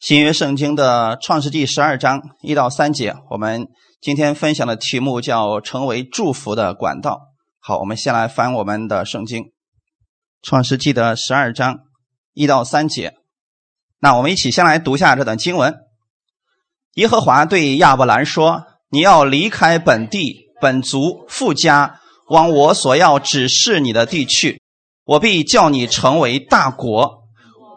新约圣经的创世纪十二章一到三节，我们今天分享的题目叫“成为祝福的管道”。好，我们先来翻我们的圣经，创世纪的十二章一到三节。那我们一起先来读下这段经文。耶和华对亚伯兰说：“你要离开本地、本族、富家，往我所要指示你的地去。我必叫你成为大国，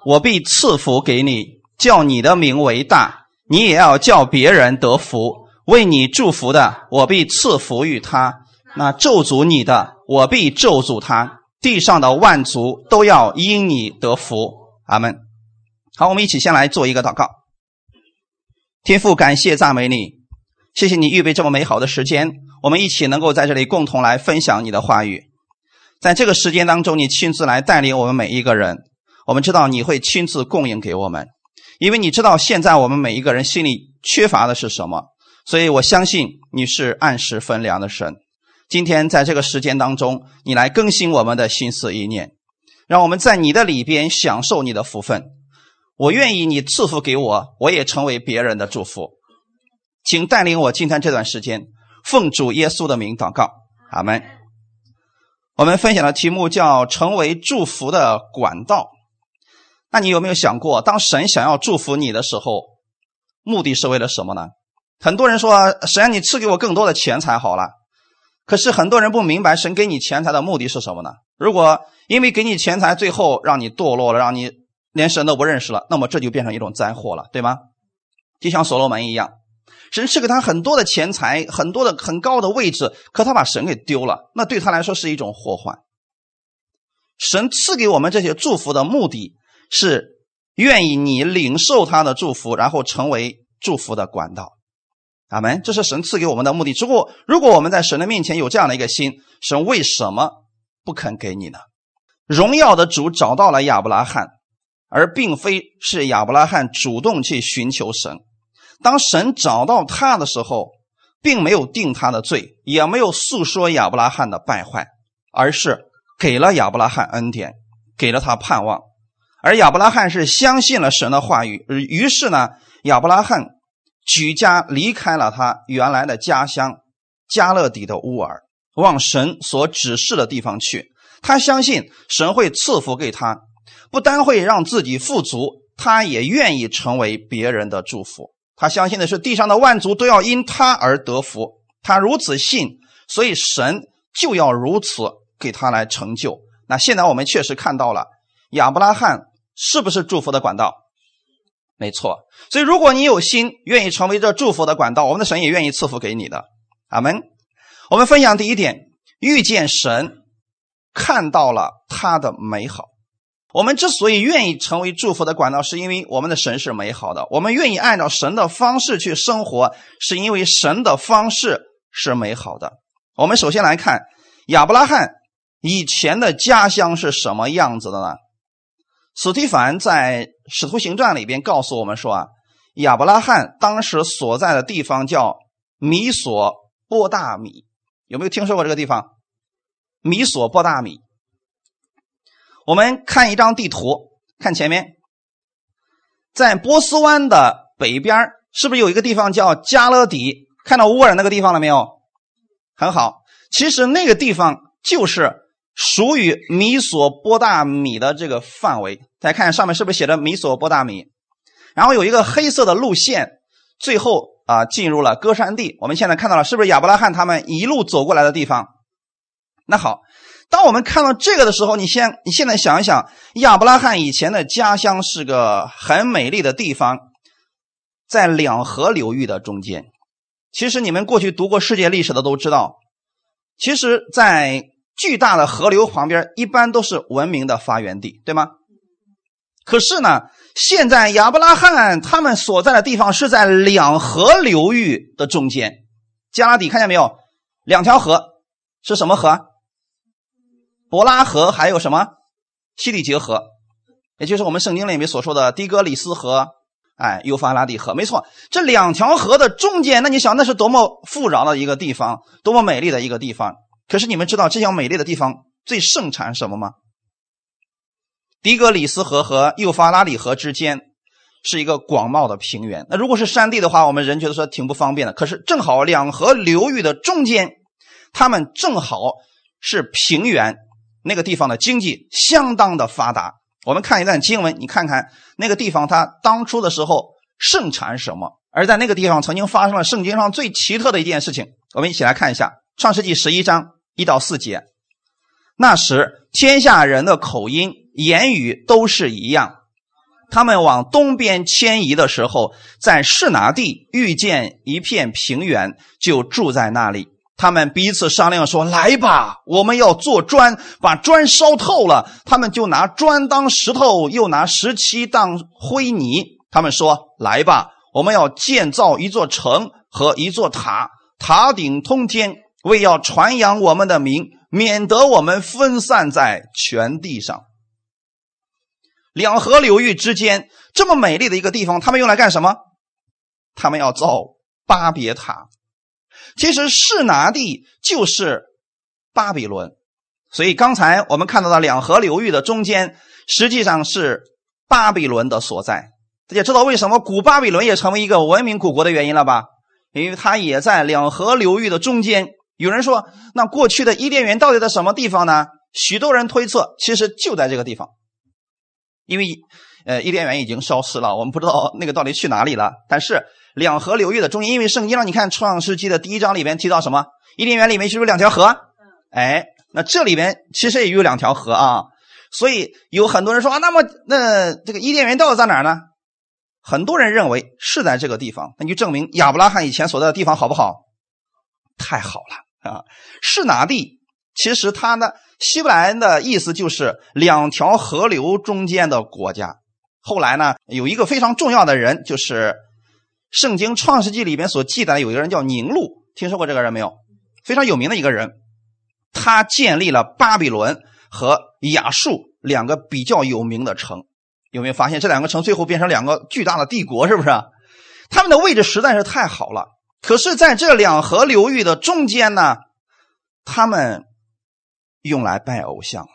我必赐福给你。”叫你的名为大，你也要叫别人得福。为你祝福的，我必赐福于他；那咒诅你的，我必咒诅他。地上的万族都要因你得福。阿门。好，我们一起先来做一个祷告。天父，感谢赞美你，谢谢你预备这么美好的时间，我们一起能够在这里共同来分享你的话语。在这个时间当中，你亲自来带领我们每一个人。我们知道你会亲自供应给我们。因为你知道现在我们每一个人心里缺乏的是什么，所以我相信你是按时分粮的神。今天在这个时间当中，你来更新我们的心思意念，让我们在你的里边享受你的福分。我愿意你赐福给我，我也成为别人的祝福。请带领我今天这段时间，奉主耶稣的名祷告，阿门。我们分享的题目叫“成为祝福的管道”。那你有没有想过，当神想要祝福你的时候，目的是为了什么呢？很多人说，神你赐给我更多的钱财好了。可是很多人不明白，神给你钱财的目的是什么呢？如果因为给你钱财，最后让你堕落了，让你连神都不认识了，那么这就变成一种灾祸了，对吗？就像所罗门一样，神赐给他很多的钱财，很多的很高的位置，可他把神给丢了，那对他来说是一种祸患。神赐给我们这些祝福的目的。是愿意你领受他的祝福，然后成为祝福的管道，阿门。这是神赐给我们的目的。之后，如果我们在神的面前有这样的一个心，神为什么不肯给你呢？荣耀的主找到了亚伯拉罕，而并非是亚伯拉罕主动去寻求神。当神找到他的时候，并没有定他的罪，也没有诉说亚伯拉罕的败坏，而是给了亚伯拉罕恩典，给了他盼望。而亚伯拉罕是相信了神的话语，于是呢，亚伯拉罕举家离开了他原来的家乡加勒底的乌尔，往神所指示的地方去。他相信神会赐福给他，不单会让自己富足，他也愿意成为别人的祝福。他相信的是地上的万族都要因他而得福。他如此信，所以神就要如此给他来成就。那现在我们确实看到了亚伯拉罕。是不是祝福的管道？没错。所以，如果你有心愿意成为这祝福的管道，我们的神也愿意赐福给你的。阿门。我们分享第一点：遇见神，看到了他的美好。我们之所以愿意成为祝福的管道，是因为我们的神是美好的。我们愿意按照神的方式去生活，是因为神的方式是美好的。我们首先来看亚伯拉罕以前的家乡是什么样子的呢？史蒂凡在《使徒行传》里边告诉我们说啊，亚伯拉罕当时所在的地方叫米索波大米，有没有听说过这个地方？米索波大米。我们看一张地图，看前面，在波斯湾的北边，是不是有一个地方叫加勒底？看到乌尔那个地方了没有？很好，其实那个地方就是。属于米索波大米的这个范围，大家看上面是不是写着米索波大米？然后有一个黑色的路线，最后啊进入了歌山地。我们现在看到了，是不是亚伯拉罕他们一路走过来的地方？那好，当我们看到这个的时候，你先你现在想一想，亚伯拉罕以前的家乡是个很美丽的地方，在两河流域的中间。其实你们过去读过世界历史的都知道，其实，在巨大的河流旁边一般都是文明的发源地，对吗？可是呢，现在亚伯拉罕他们所在的地方是在两河流域的中间。加拉底看见没有？两条河是什么河？伯拉河，还有什么？西里结河，也就是我们圣经里面所说的的哥里斯河，哎，幼发拉底河。没错，这两条河的中间，那你想，那是多么富饶的一个地方，多么美丽的一个地方。可是你们知道这样美丽的地方最盛产什么吗？迪格里斯河和幼发拉底河之间是一个广袤的平原。那如果是山地的话，我们人觉得说挺不方便的。可是正好两河流域的中间，他们正好是平原，那个地方的经济相当的发达。我们看一段经文，你看看那个地方，它当初的时候盛产什么？而在那个地方曾经发生了圣经上最奇特的一件事情。我们一起来看一下《创世纪》十一章一到四节。那时，天下人的口音、言语都是一样。他们往东边迁移的时候，在士拿地遇见一片平原，就住在那里。他们彼此商量说：“来吧，我们要做砖，把砖烧透了。他们就拿砖当石头，又拿石漆当灰泥。他们说：‘来吧，我们要建造一座城和一座塔，塔顶通天，为要传扬我们的名，免得我们分散在全地上。’两河流域之间这么美丽的一个地方，他们用来干什么？他们要造巴别塔。”其实士拿地就是巴比伦，所以刚才我们看到的两河流域的中间，实际上是巴比伦的所在。大家知道为什么古巴比伦也成为一个文明古国的原因了吧？因为它也在两河流域的中间。有人说，那过去的伊甸园到底在什么地方呢？许多人推测，其实就在这个地方。因为，呃，伊甸园已经消失了，我们不知道那个到底去哪里了。但是。两河流域的中间，因为圣经让你看《创世纪》的第一章里边提到什么？伊甸园里面是不是两条河？哎，那这里面其实也有两条河啊。所以有很多人说啊，那么那这个伊甸园到底在哪儿呢？很多人认为是在这个地方，那就证明亚伯拉罕以前所在的地方好不好？太好了啊！是哪地？其实它呢希伯来的意思就是两条河流中间的国家。后来呢，有一个非常重要的人就是。圣经创世纪里边所记载的有一个人叫宁禄，听说过这个人没有？非常有名的一个人，他建立了巴比伦和亚述两个比较有名的城。有没有发现这两个城最后变成两个巨大的帝国？是不是？他们的位置实在是太好了。可是，在这两河流域的中间呢，他们用来拜偶像了。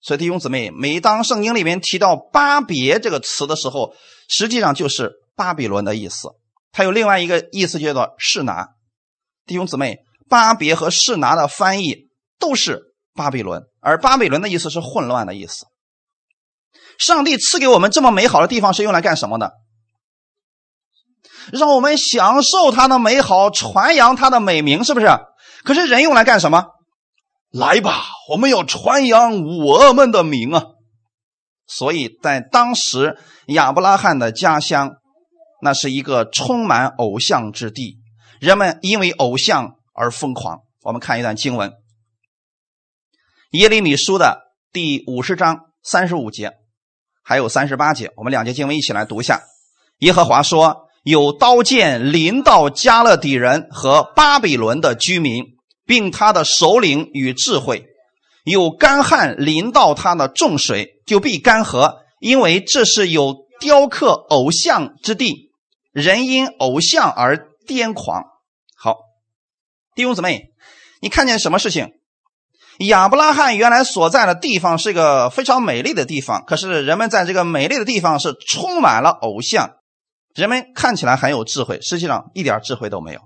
所以弟兄姊妹，每当圣经里面提到巴别这个词的时候，实际上就是。巴比伦的意思，它有另外一个意思叫做士拿。弟兄姊妹，巴别和士拿的翻译都是巴比伦，而巴比伦的意思是混乱的意思。上帝赐给我们这么美好的地方是用来干什么的？让我们享受它的美好，传扬它的美名，是不是？可是人用来干什么？来吧，我们要传扬我们的名啊！所以在当时亚伯拉罕的家乡。那是一个充满偶像之地，人们因为偶像而疯狂。我们看一段经文，《耶利米书》的第五十章三十五节，还有三十八节，我们两节经文一起来读一下。耶和华说：“有刀剑临到加勒底人和巴比伦的居民，并他的首领与智慧；有干旱临到他的众水，就必干涸，因为这是有雕刻偶像之地。”人因偶像而癫狂。好，弟兄姊妹，你看见什么事情？亚伯拉罕原来所在的地方是一个非常美丽的地方，可是人们在这个美丽的地方是充满了偶像。人们看起来很有智慧，实际上一点智慧都没有。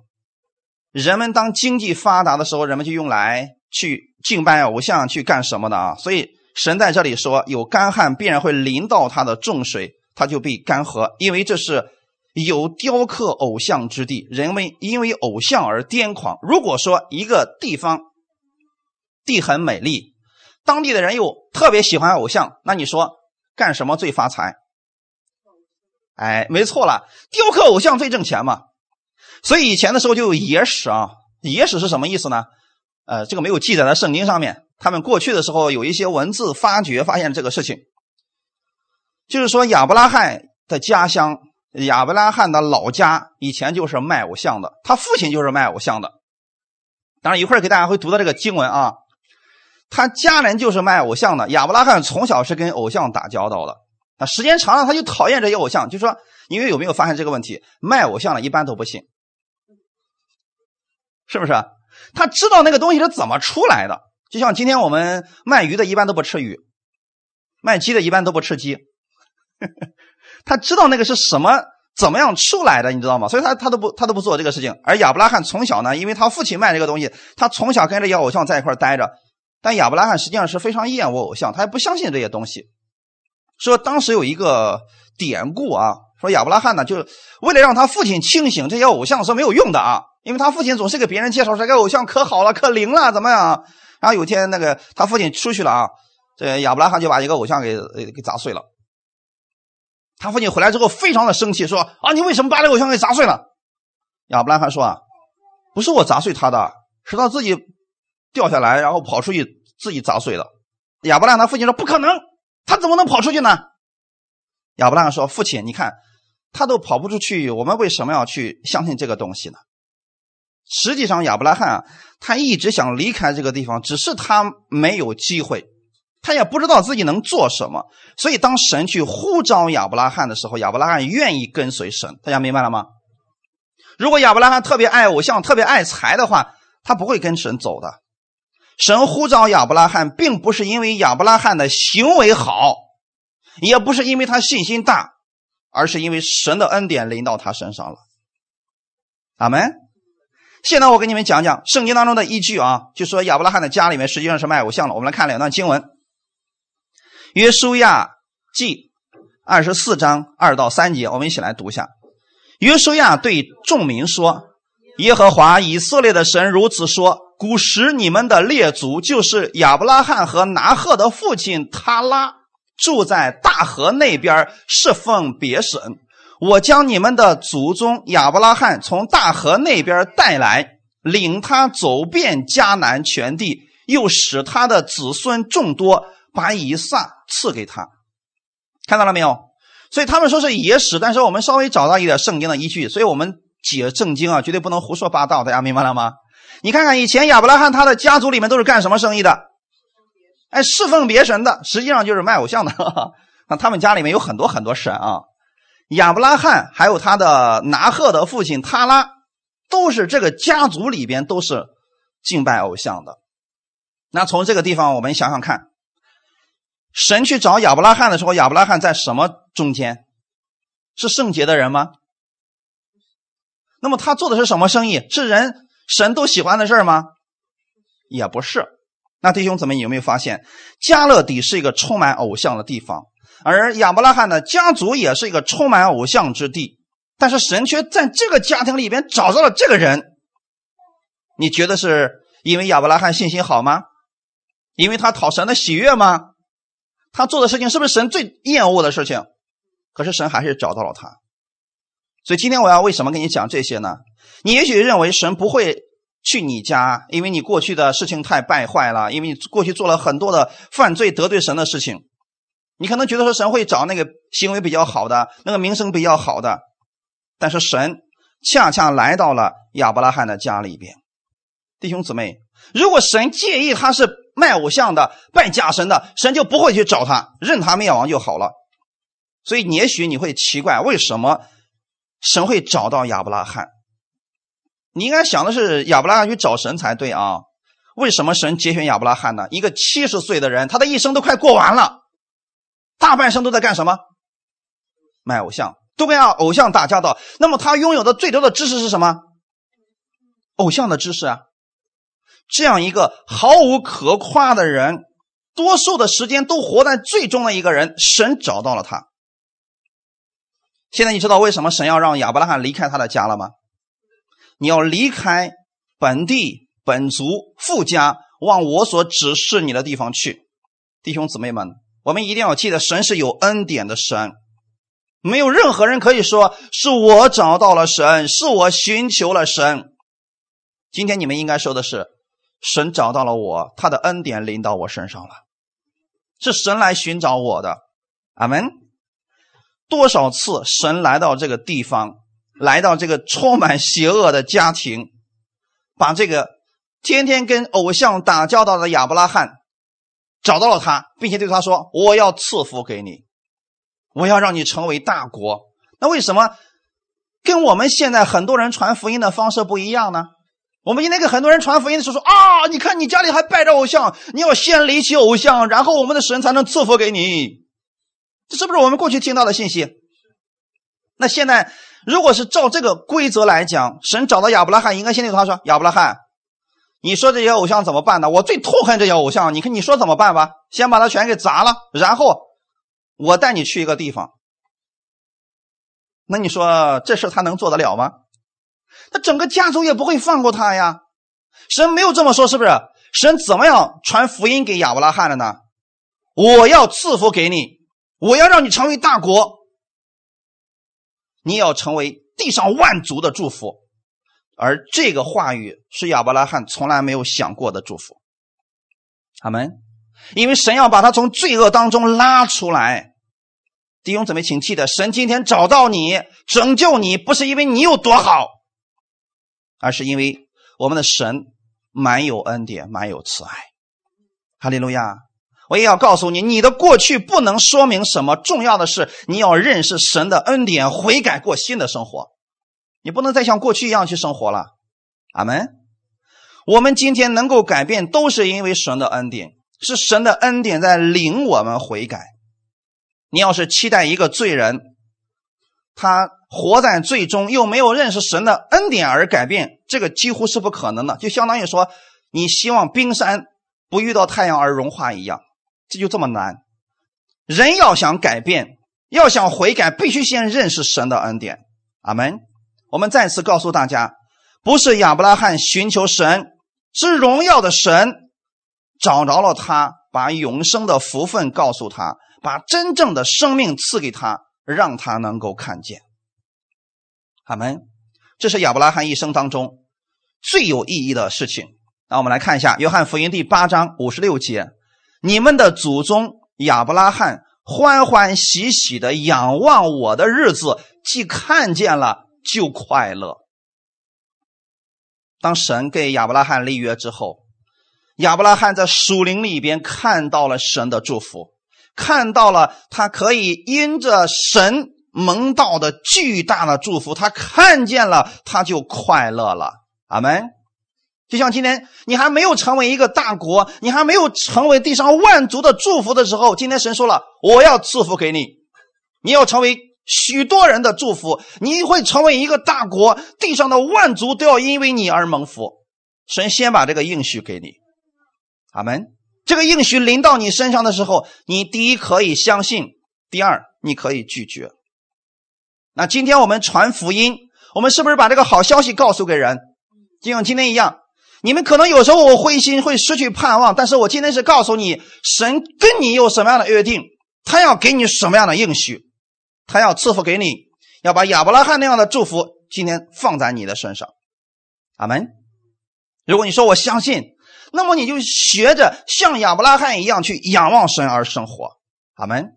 人们当经济发达的时候，人们就用来去敬拜偶像，去干什么的啊？所以神在这里说，有干旱必然会淋到他的重水，他就被干涸，因为这是。有雕刻偶像之地，人们因为偶像而癫狂。如果说一个地方地很美丽，当地的人又特别喜欢偶像，那你说干什么最发财？哎，没错了，雕刻偶像最挣钱嘛。所以以前的时候就有野史啊，野史是什么意思呢？呃，这个没有记载在圣经上面。他们过去的时候有一些文字发掘，发现这个事情，就是说亚伯拉罕的家乡。亚伯拉罕的老家以前就是卖偶像的，他父亲就是卖偶像的。当然，一会儿给大家会读到这个经文啊。他家人就是卖偶像的。亚伯拉罕从小是跟偶像打交道的，那时间长了他就讨厌这些偶像。就说，因为有没有发现这个问题？卖偶像的一般都不信，是不是？他知道那个东西是怎么出来的。就像今天我们卖鱼的，一般都不吃鱼；卖鸡的，一般都不吃鸡。他知道那个是什么，怎么样出来的，你知道吗？所以他他都不他都不做这个事情。而亚伯拉罕从小呢，因为他父亲卖这个东西，他从小跟这些偶像在一块待着。但亚伯拉罕实际上是非常厌恶偶像，他也不相信这些东西。说当时有一个典故啊，说亚伯拉罕呢，就是为了让他父亲清醒，这些偶像是没有用的啊，因为他父亲总是给别人介绍这个偶像可好了，可灵了，怎么样？然后有一天那个他父亲出去了啊，这亚伯拉罕就把一个偶像给给砸碎了。他父亲回来之后非常的生气，说啊，你为什么把这个偶像给砸碎了？亚伯拉罕说啊，不是我砸碎他的，是他自己。掉下来，然后跑出去，自己砸碎的。亚伯拉罕他父亲说：“不可能，他怎么能跑出去呢？”亚伯拉罕说：“父亲，你看，他都跑不出去，我们为什么要去相信这个东西呢？”实际上，亚伯拉罕啊，他一直想离开这个地方，只是他没有机会，他也不知道自己能做什么。所以，当神去呼召亚伯拉罕的时候，亚伯拉罕愿意跟随神。大家明白了吗？如果亚伯拉罕特别爱偶像、特别爱财的话，他不会跟神走的。神呼召亚伯拉罕，并不是因为亚伯拉罕的行为好，也不是因为他信心大，而是因为神的恩典临到他身上了。阿门。现在我给你们讲讲圣经当中的依据啊，就说亚伯拉罕的家里面实际上是卖偶像的。我们来看两段经文：约书亚记二十四章二到三节，我们一起来读一下。约书亚对众民说：“耶和华以色列的神如此说。”古时你们的列祖就是亚伯拉罕和拿赫的父亲他拉，住在大河那边侍奉别神。我将你们的祖宗亚伯拉罕从大河那边带来，领他走遍迦南全地，又使他的子孙众多，把以撒赐给他。看到了没有？所以他们说是野史，但是我们稍微找到一点圣经的依据，所以我们解圣经啊，绝对不能胡说八道。大家明白了吗？你看看以前亚伯拉罕他的家族里面都是干什么生意的？哎，侍奉别神的，实际上就是卖偶像的。那他们家里面有很多很多神啊。亚伯拉罕还有他的拿赫的父亲塔拉，都是这个家族里边都是敬拜偶像的。那从这个地方我们想想看，神去找亚伯拉罕的时候，亚伯拉罕在什么中间？是圣洁的人吗？那么他做的是什么生意？是人。神都喜欢的事吗？也不是。那弟兄姊妹，有没有发现，加勒底是一个充满偶像的地方，而亚伯拉罕的家族也是一个充满偶像之地。但是神却在这个家庭里边找到了这个人。你觉得是因为亚伯拉罕信心好吗？因为他讨神的喜悦吗？他做的事情是不是神最厌恶的事情？可是神还是找到了他。所以今天我要为什么跟你讲这些呢？你也许认为神不会去你家，因为你过去的事情太败坏了，因为你过去做了很多的犯罪得罪神的事情。你可能觉得说神会找那个行为比较好的、那个名声比较好的，但是神恰恰来到了亚伯拉罕的家里边。弟兄姊妹，如果神介意他是卖偶像的、拜假神的，神就不会去找他，任他灭亡就好了。所以，也许你会奇怪，为什么神会找到亚伯拉罕？你应该想的是亚伯拉罕去找神才对啊？为什么神节选亚伯拉罕呢？一个七十岁的人，他的一生都快过完了，大半生都在干什么？卖偶像，都跟偶像打交道。那么他拥有的最多的知识是什么？偶像的知识啊！这样一个毫无可夸的人，多数的时间都活在最终的一个人，神找到了他。现在你知道为什么神要让亚伯拉罕离开他的家了吗？你要离开本地本族富家，往我所指示你的地方去，弟兄姊妹们，我们一定要记得，神是有恩典的神，没有任何人可以说是我找到了神，是我寻求了神。今天你们应该说的是，神找到了我，他的恩典临到我身上了，是神来寻找我的。阿门。多少次神来到这个地方？来到这个充满邪恶的家庭，把这个天天跟偶像打交道的亚伯拉罕找到了他，并且对他说：“我要赐福给你，我要让你成为大国。”那为什么跟我们现在很多人传福音的方式不一样呢？我们今天给很多人传福音的时候说：“啊，你看你家里还拜着偶像，你要先离弃偶像，然后我们的神才能赐福给你。”这是不是我们过去听到的信息？那现在如果是照这个规则来讲，神找到亚伯拉罕，应该先对他说：“亚伯拉罕，你说这些偶像怎么办呢？我最痛恨这些偶像，你看你说怎么办吧？先把它全给砸了，然后我带你去一个地方。那你说这事他能做得了吗？他整个家族也不会放过他呀。神没有这么说，是不是？神怎么样传福音给亚伯拉罕的呢？我要赐福给你，我要让你成为大国。”你要成为地上万族的祝福，而这个话语是亚伯拉罕从来没有想过的祝福。阿门。因为神要把他从罪恶当中拉出来。弟兄姊妹，请记得，神今天找到你，拯救你，不是因为你有多好，而是因为我们的神满有恩典，满有慈爱。哈利路亚。我也要告诉你，你的过去不能说明什么。重要的是，你要认识神的恩典，悔改过新的生活。你不能再像过去一样去生活了。阿门。我们今天能够改变，都是因为神的恩典，是神的恩典在领我们悔改。你要是期待一个罪人，他活在罪中，又没有认识神的恩典而改变，这个几乎是不可能的。就相当于说，你希望冰山不遇到太阳而融化一样。这就这么难，人要想改变，要想悔改，必须先认识神的恩典。阿门。我们再次告诉大家，不是亚伯拉罕寻求神，是荣耀的神找着了他，把永生的福分告诉他，把真正的生命赐给他，让他能够看见。阿门。这是亚伯拉罕一生当中最有意义的事情。那我们来看一下《约翰福音》第八章五十六节。你们的祖宗亚伯拉罕欢欢喜喜的仰望我的日子，既看见了就快乐。当神给亚伯拉罕立约之后，亚伯拉罕在属灵里边看到了神的祝福，看到了他可以因着神蒙到的巨大的祝福，他看见了他就快乐了。阿门。就像今天你还没有成为一个大国，你还没有成为地上万族的祝福的时候，今天神说了，我要赐福给你，你要成为许多人的祝福，你会成为一个大国，地上的万族都要因为你而蒙福。神先把这个应许给你，阿门。这个应许临到你身上的时候，你第一可以相信，第二你可以拒绝。那今天我们传福音，我们是不是把这个好消息告诉给人，就像今天一样？你们可能有时候我灰心，会失去盼望，但是我今天是告诉你，神跟你有什么样的约定，他要给你什么样的应许，他要赐福给你，要把亚伯拉罕那样的祝福今天放在你的身上，阿门。如果你说我相信，那么你就学着像亚伯拉罕一样去仰望神而生活，阿门。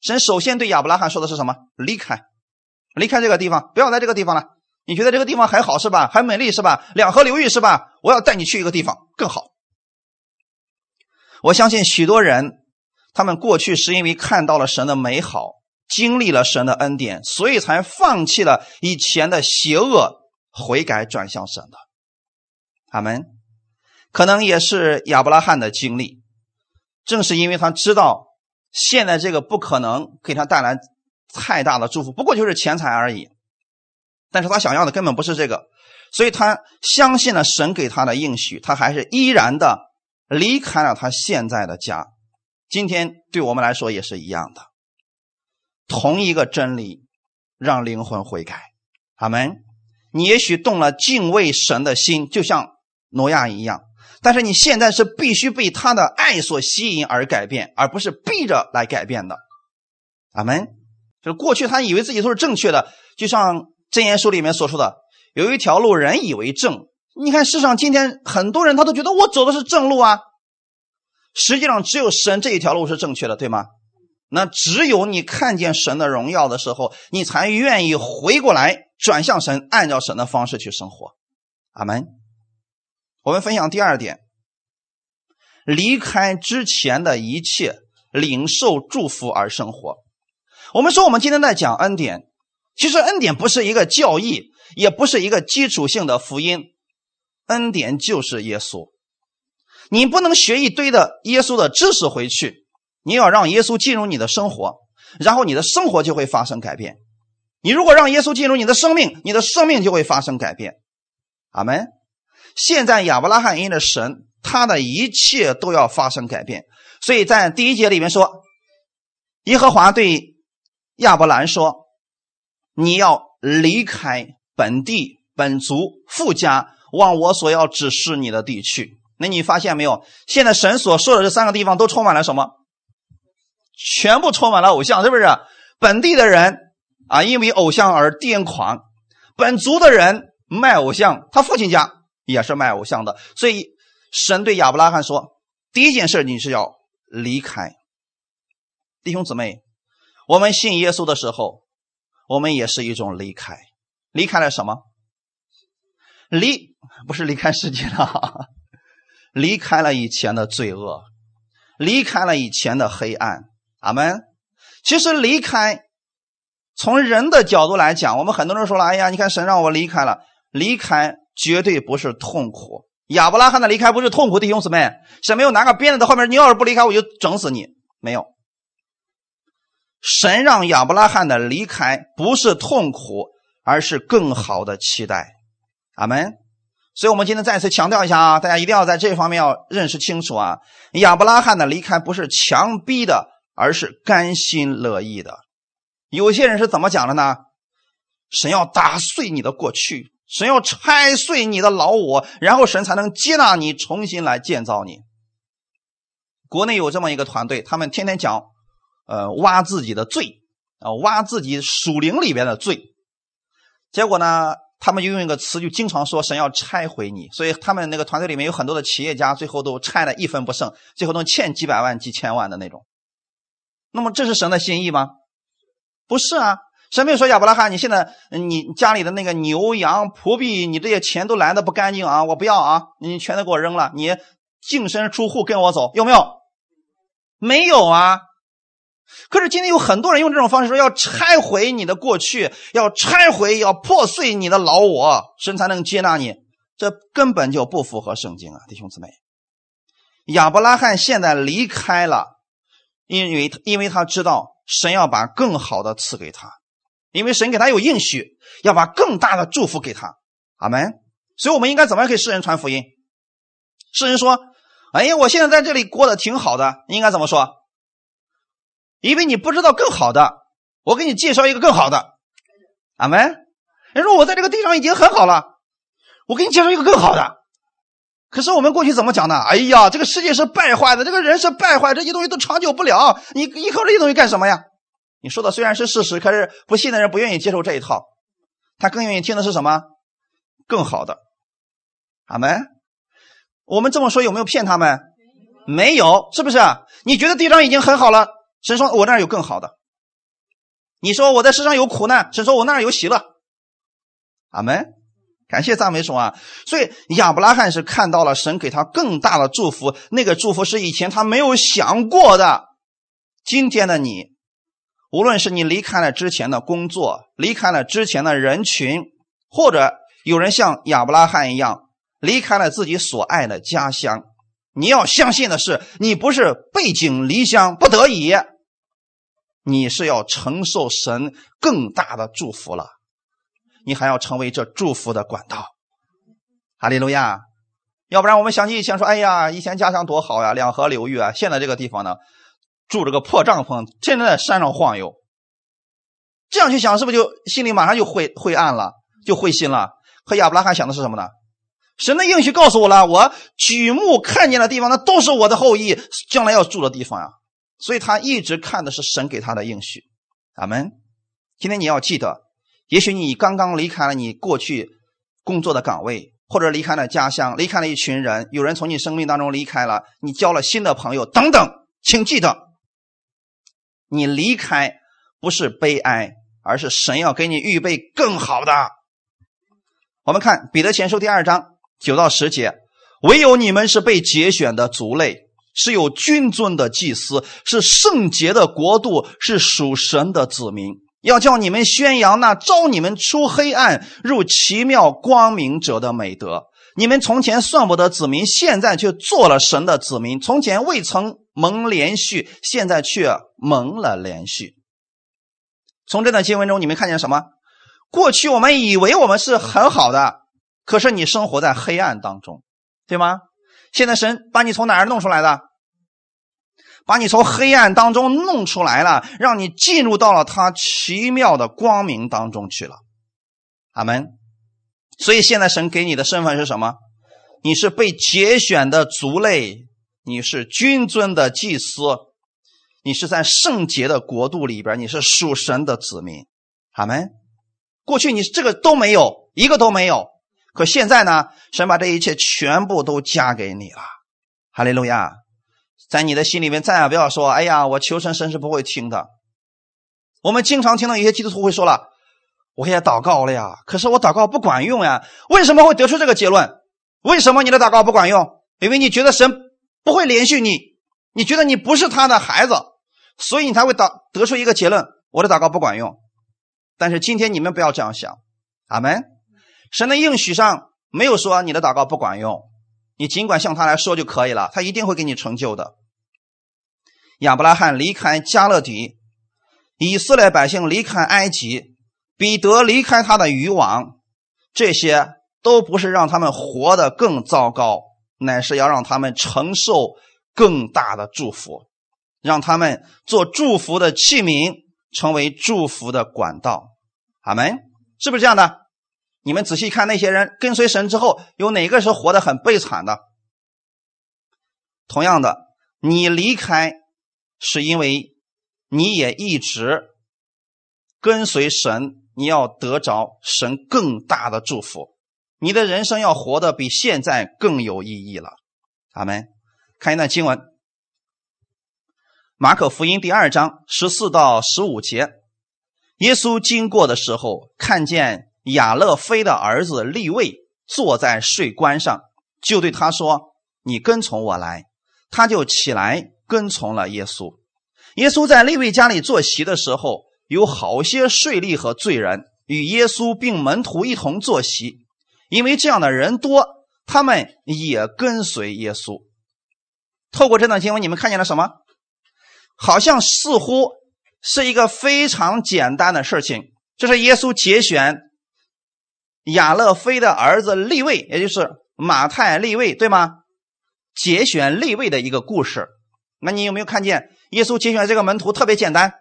神首先对亚伯拉罕说的是什么？离开，离开这个地方，不要在这个地方了。你觉得这个地方还好是吧？还美丽是吧？两河流域是吧？我要带你去一个地方更好。我相信许多人，他们过去是因为看到了神的美好，经历了神的恩典，所以才放弃了以前的邪恶，悔改转向神的。他们可能也是亚伯拉罕的经历，正是因为他知道现在这个不可能给他带来太大的祝福，不过就是钱财而已。但是他想要的根本不是这个，所以他相信了神给他的应许，他还是依然的离开了他现在的家。今天对我们来说也是一样的，同一个真理让灵魂悔改。阿门。你也许动了敬畏神的心，就像挪亚一样，但是你现在是必须被他的爱所吸引而改变，而不是逼着来改变的。阿门。就是过去他以为自己都是正确的，就像。箴言书里面所说的，有一条路人以为正。你看世上今天很多人，他都觉得我走的是正路啊。实际上，只有神这一条路是正确的，对吗？那只有你看见神的荣耀的时候，你才愿意回过来转向神，按照神的方式去生活。阿门。我们分享第二点：离开之前的一切，领受祝福而生活。我们说，我们今天在讲恩典。其实恩典不是一个教义，也不是一个基础性的福音，恩典就是耶稣。你不能学一堆的耶稣的知识回去，你要让耶稣进入你的生活，然后你的生活就会发生改变。你如果让耶稣进入你的生命，你的生命就会发生改变。阿门。现在亚伯拉罕因着神，他的一切都要发生改变。所以在第一节里面说，耶和华对亚伯兰说：“你要离开本地本族富家，往我所要指示你的地去。”那你发现没有？现在神所说的这三个地方都充满了什么？全部充满了偶像，是不是？本地的人啊，因为偶像而癫狂；本族的人卖偶像，他父亲家也是卖偶像的。所以神对亚伯拉罕说：“第一件事，你是要离开。”弟兄姊妹，我们信耶稣的时候，我们也是一种离开。离开了什么？离不是离开世界了，离开了以前的罪恶，离开了以前的黑暗。阿门。其实离开，从人的角度来讲，我们很多人说了：“哎呀，你看神让我离开了，离开绝对不是痛苦。”亚伯拉罕的离开不是痛苦，弟兄姊妹，神没有拿个鞭子在后面，你要是不离开，我就整死你。没有，神让亚伯拉罕的离开不是痛苦，而是更好的期待。阿门。所以，我们今天再次强调一下啊，大家一定要在这方面要认识清楚啊。亚伯拉罕的离开不是强逼的。而是甘心乐意的。有些人是怎么讲的呢？神要打碎你的过去，神要拆碎你的老我，然后神才能接纳你，重新来建造你。国内有这么一个团队，他们天天讲，呃，挖自己的罪啊，挖自己属灵里边的罪。结果呢，他们就用一个词，就经常说神要拆毁你。所以他们那个团队里面有很多的企业家，最后都拆的一分不剩，最后都欠几百万、几千万的那种。那么这是神的心意吗？不是啊，神没有说亚伯拉罕，你现在你家里的那个牛羊仆婢，你这些钱都来的不干净啊，我不要啊，你全都给我扔了，你净身出户跟我走，有没有？没有啊。可是今天有很多人用这种方式说要拆毁你的过去，要拆毁，要破碎你的老我，神才能接纳你，这根本就不符合圣经啊，弟兄姊妹。亚伯拉罕现在离开了。因为，因为他知道神要把更好的赐给他，因为神给他有应许，要把更大的祝福给他。阿门。所以，我们应该怎么样给世人传福音？世人说：“哎呀，我现在在这里过得挺好的。”应该怎么说？因为你不知道更好的，我给你介绍一个更好的。阿门。人说：“我在这个地上已经很好了，我给你介绍一个更好的。”可是我们过去怎么讲呢？哎呀，这个世界是败坏的，这个人是败坏，这些东西都长久不了。你依靠这些东西干什么呀？你说的虽然是事实，可是不信的人不愿意接受这一套，他更愿意听的是什么？更好的。阿门。我们这么说有没有骗他们？没有，是不是？你觉得地上已经很好了？神说我那儿有更好的。你说我在世上有苦难，神说我那儿有喜乐。阿门。感谢赞美主啊！所以亚伯拉罕是看到了神给他更大的祝福，那个祝福是以前他没有想过的。今天的你，无论是你离开了之前的工作，离开了之前的人群，或者有人像亚伯拉罕一样离开了自己所爱的家乡，你要相信的是，你不是背井离乡不得已，你是要承受神更大的祝福了。你还要成为这祝福的管道，哈利路亚！要不然我们想起以前说，哎呀，以前家乡多好呀，两河流域啊。现在这个地方呢，住着个破帐篷，天天在山上晃悠。这样去想，是不是就心里马上就灰灰暗了，就灰心了？和亚伯拉罕想的是什么呢？神的应许告诉我了，我举目看见的地方，那都是我的后裔将来要住的地方呀。所以他一直看的是神给他的应许。阿门。今天你要记得。也许你刚刚离开了你过去工作的岗位，或者离开了家乡，离开了一群人，有人从你生命当中离开了，你交了新的朋友等等，请记得，你离开不是悲哀，而是神要给你预备更好的。我们看彼得前书第二章九到十节：唯有你们是被节选的族类，是有君尊的祭司，是圣洁的国度，是属神的子民。要叫你们宣扬那招你们出黑暗入奇妙光明者的美德。你们从前算不得子民，现在却做了神的子民；从前未曾蒙连续，现在却蒙了连续。从这段经文中，你们看见什么？过去我们以为我们是很好的，可是你生活在黑暗当中，对吗？现在神把你从哪儿弄出来的？把你从黑暗当中弄出来了，让你进入到了他奇妙的光明当中去了。阿门。所以现在神给你的身份是什么？你是被节选的族类，你是君尊的祭司，你是在圣洁的国度里边，你是属神的子民。阿门。过去你这个都没有，一个都没有。可现在呢，神把这一切全部都加给你了。哈利路亚。在你的心里面，再也不要说：“哎呀，我求神，神是不会听的。”我们经常听到一些基督徒会说了：“我也祷告了呀，可是我祷告不管用呀。”为什么会得出这个结论？为什么你的祷告不管用？因为你觉得神不会连续你，你觉得你不是他的孩子，所以你才会导得出一个结论：我的祷告不管用。但是今天你们不要这样想，阿门。神的应许上没有说你的祷告不管用。你尽管向他来说就可以了，他一定会给你成就的。亚伯拉罕离开加勒底，以色列百姓离开埃及，彼得离开他的渔网，这些都不是让他们活得更糟糕，乃是要让他们承受更大的祝福，让他们做祝福的器皿，成为祝福的管道。阿门，是不是这样的？你们仔细看，那些人跟随神之后，有哪个是活得很悲惨的？同样的，你离开是因为你也一直跟随神，你要得着神更大的祝福，你的人生要活得比现在更有意义了。阿门。看一段经文，《马可福音》第二章十四到十五节，耶稣经过的时候，看见。亚勒菲的儿子利位坐在税关上，就对他说：“你跟从我来。”他就起来跟从了耶稣。耶稣在利位家里坐席的时候，有好些税吏和罪人与耶稣并门徒一同坐席，因为这样的人多，他们也跟随耶稣。透过这段经文，你们看见了什么？好像似乎是一个非常简单的事情，就是耶稣节选。亚勒菲的儿子立位，也就是马太立位，对吗？节选立位的一个故事。那你有没有看见耶稣节选这个门徒特别简单？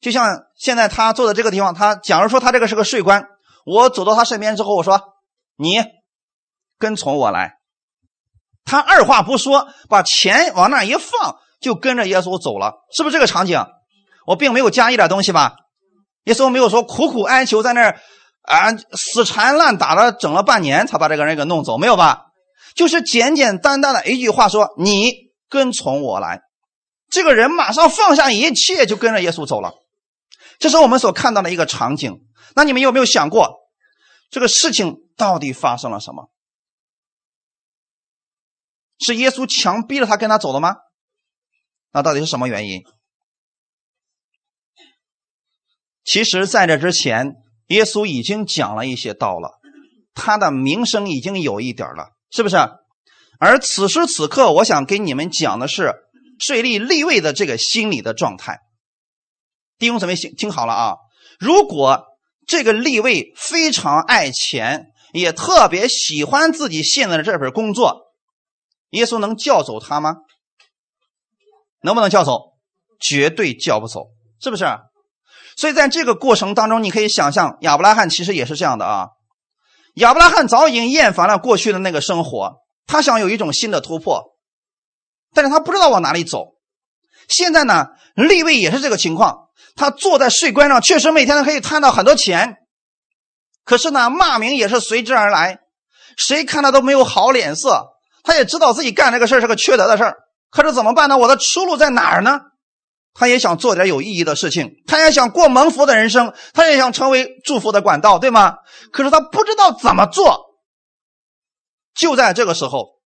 就像现在他坐的这个地方，他假如说他这个是个税官，我走到他身边之后，我说：“你跟从我来。”他二话不说，把钱往那一放，就跟着耶稣走了，是不是这个场景？我并没有加一点东西吧？耶稣没有说苦苦哀求在那儿。啊，死缠烂打的整了半年才把这个人给弄走，没有吧？就是简简单单的一句话说：“你跟从我来。”这个人马上放下一切，就跟着耶稣走了。这是我们所看到的一个场景。那你们有没有想过，这个事情到底发生了什么？是耶稣强逼着他跟他走的吗？那到底是什么原因？其实，在这之前。耶稣已经讲了一些道了，他的名声已经有一点了，是不是？而此时此刻，我想给你们讲的是税吏立位的这个心理的状态。弟兄姊妹，听好了啊！如果这个立位非常爱钱，也特别喜欢自己现在的这份工作，耶稣能叫走他吗？能不能叫走？绝对叫不走，是不是？所以，在这个过程当中，你可以想象亚伯拉罕其实也是这样的啊。亚伯拉罕早已经厌烦了过去的那个生活，他想有一种新的突破，但是他不知道往哪里走。现在呢，立位也是这个情况，他坐在税关上，确实每天都可以贪到很多钱，可是呢，骂名也是随之而来，谁看他都没有好脸色。他也知道自己干这个事是个缺德的事可是怎么办呢？我的出路在哪儿呢？他也想做点有意义的事情，他也想过蒙福的人生，他也想成为祝福的管道，对吗？可是他不知道怎么做。就在这个时候，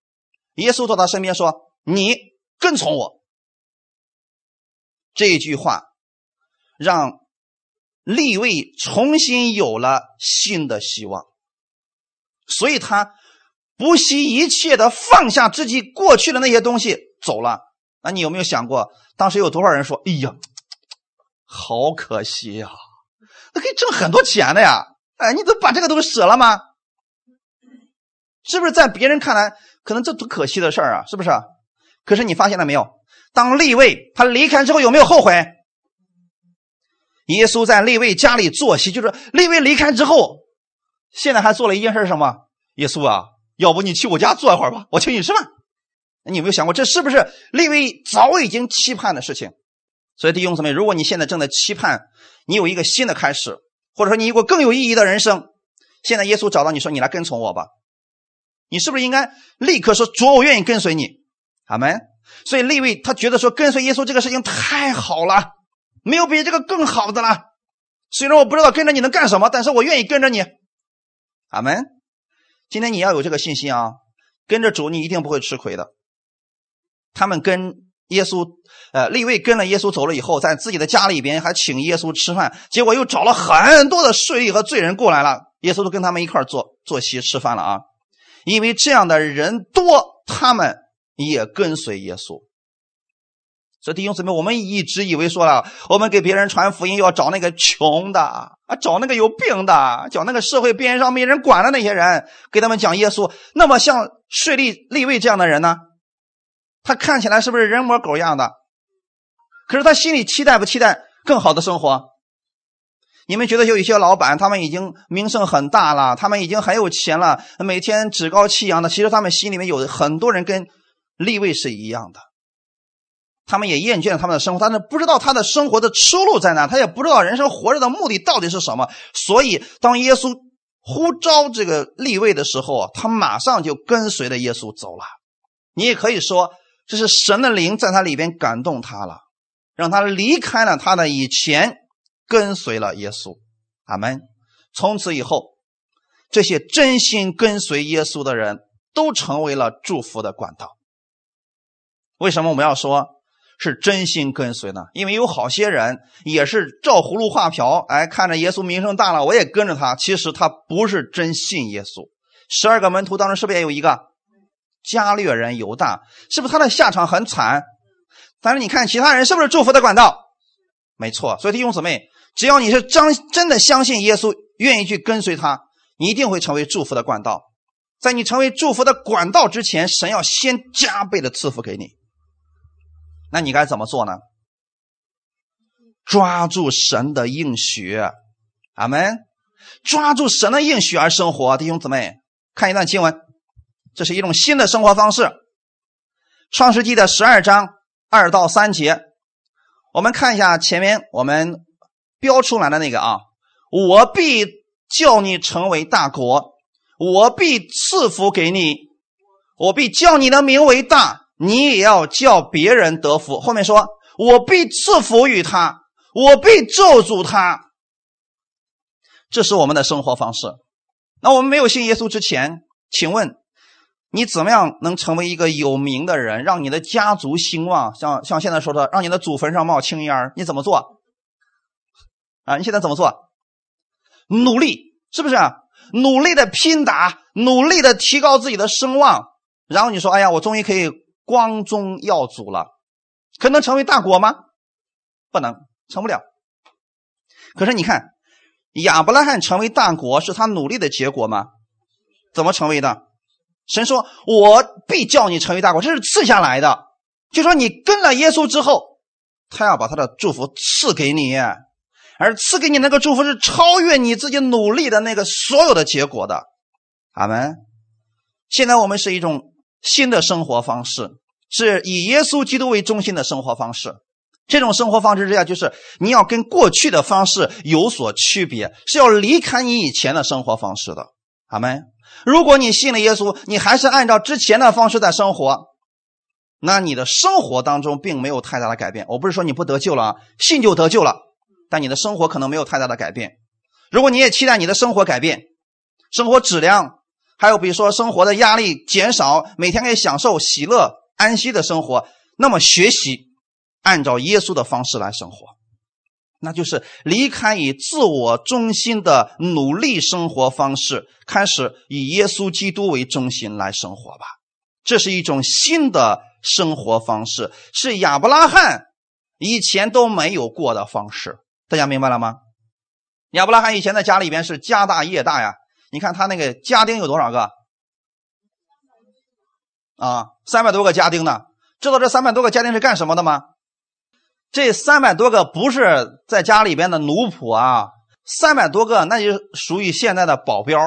耶稣到他身边说：“你跟从我。”这一句话让立位重新有了新的希望，所以他不惜一切的放下自己过去的那些东西走了。那你有没有想过？当时有多少人说：“哎呀，好可惜呀！那可以挣很多钱的呀！哎，你都把这个都舍了吗？是不是在别人看来，可能这多可惜的事儿啊？是不是？可是你发现了没有？当立位他离开之后，有没有后悔？耶稣在立位家里坐席，就是立位离开之后，现在还做了一件事什么？耶稣啊，要不你去我家坐一会儿吧，我请你吃饭。你有没有想过，这是不是利未早已经期盼的事情？所以弟兄姊妹，如果你现在正在期盼你有一个新的开始，或者说你有个更有意义的人生，现在耶稣找到你说：“你来跟从我吧。”你是不是应该立刻说：“主，我愿意跟随你。”阿门。所以利位他觉得说跟随耶稣这个事情太好了，没有比这个更好的了。虽然我不知道跟着你能干什么，但是我愿意跟着你。阿门。今天你要有这个信心啊，跟着主你一定不会吃亏的。他们跟耶稣，呃，利位跟了耶稣走了以后，在自己的家里边还请耶稣吃饭，结果又找了很多的税吏和罪人过来了，耶稣都跟他们一块坐坐席吃饭了啊。因为这样的人多，他们也跟随耶稣。所以弟兄姊妹，我们一直以为说了，我们给别人传福音要找那个穷的啊，找那个有病的，找那个社会边缘上没人管的那些人，给他们讲耶稣。那么像税吏、利位这样的人呢，他看起来是不是人模狗样的？可是他心里期待不期待更好的生活？你们觉得有一些老板，他们已经名声很大了，他们已经很有钱了，每天趾高气扬的。其实他们心里面有很多人跟立位是一样的，他们也厌倦了他们的生活，但是不知道他的生活的出路在哪，他也不知道人生活着的目的到底是什么。所以，当耶稣呼召这个立位的时候，他马上就跟随着耶稣走了。你也可以说，这是神的灵在他里边感动他了，让他离开了他的以前。跟随了耶稣，阿门。从此以后，这些真心跟随耶稣的人都成为了祝福的管道。为什么我们要说是真心跟随呢？因为有好些人也是照葫芦画瓢，哎，看着耶稣名声大了，我也跟着他。其实他不是真信耶稣。十二个门徒当中，是不是也有一个加略人犹大？是不是他的下场很惨？但是你看其他人是不是祝福的管道？没错。所以弟兄姊妹。只要你是真真的相信耶稣，愿意去跟随他，你一定会成为祝福的管道。在你成为祝福的管道之前，神要先加倍的赐福给你。那你该怎么做呢？抓住神的应许，阿门。抓住神的应许而生活，弟兄姊妹，看一段经文，这是一种新的生活方式。创世纪的十二章二到三节，我们看一下前面我们。标出来的那个啊，我必叫你成为大国，我必赐福给你，我必叫你的名为大，你也要叫别人得福。后面说，我必赐福于他，我必咒诅他。这是我们的生活方式。那我们没有信耶稣之前，请问你怎么样能成为一个有名的人，让你的家族兴旺？像像现在说的，让你的祖坟上冒青烟你怎么做？啊，你现在怎么做？努力，是不是啊？努力的拼打，努力的提高自己的声望，然后你说：“哎呀，我终于可以光宗耀祖了。”可能成为大国吗？不能，成不了。可是你看，亚伯拉罕成为大国是他努力的结果吗？怎么成为的？神说：“我必叫你成为大国。”这是赐下来的。就说你跟了耶稣之后，他要把他的祝福赐给你。而赐给你那个祝福是超越你自己努力的那个所有的结果的，阿门。现在我们是一种新的生活方式，是以耶稣基督为中心的生活方式。这种生活方式之下，就是你要跟过去的方式有所区别，是要离开你以前的生活方式的，阿门。如果你信了耶稣，你还是按照之前的方式在生活，那你的生活当中并没有太大的改变。我不是说你不得救了啊，信就得救了。但你的生活可能没有太大的改变。如果你也期待你的生活改变，生活质量，还有比如说生活的压力减少，每天可以享受喜乐安息的生活，那么学习按照耶稣的方式来生活，那就是离开以自我中心的努力生活方式，开始以耶稣基督为中心来生活吧。这是一种新的生活方式，是亚伯拉罕以前都没有过的方式。大家明白了吗？亚伯拉罕以前在家里边是家大业大呀，你看他那个家丁有多少个？啊，三百多个家丁呢。知道这三百多个家丁是干什么的吗？这三百多个不是在家里边的奴仆啊，三百多个那就属于现在的保镖，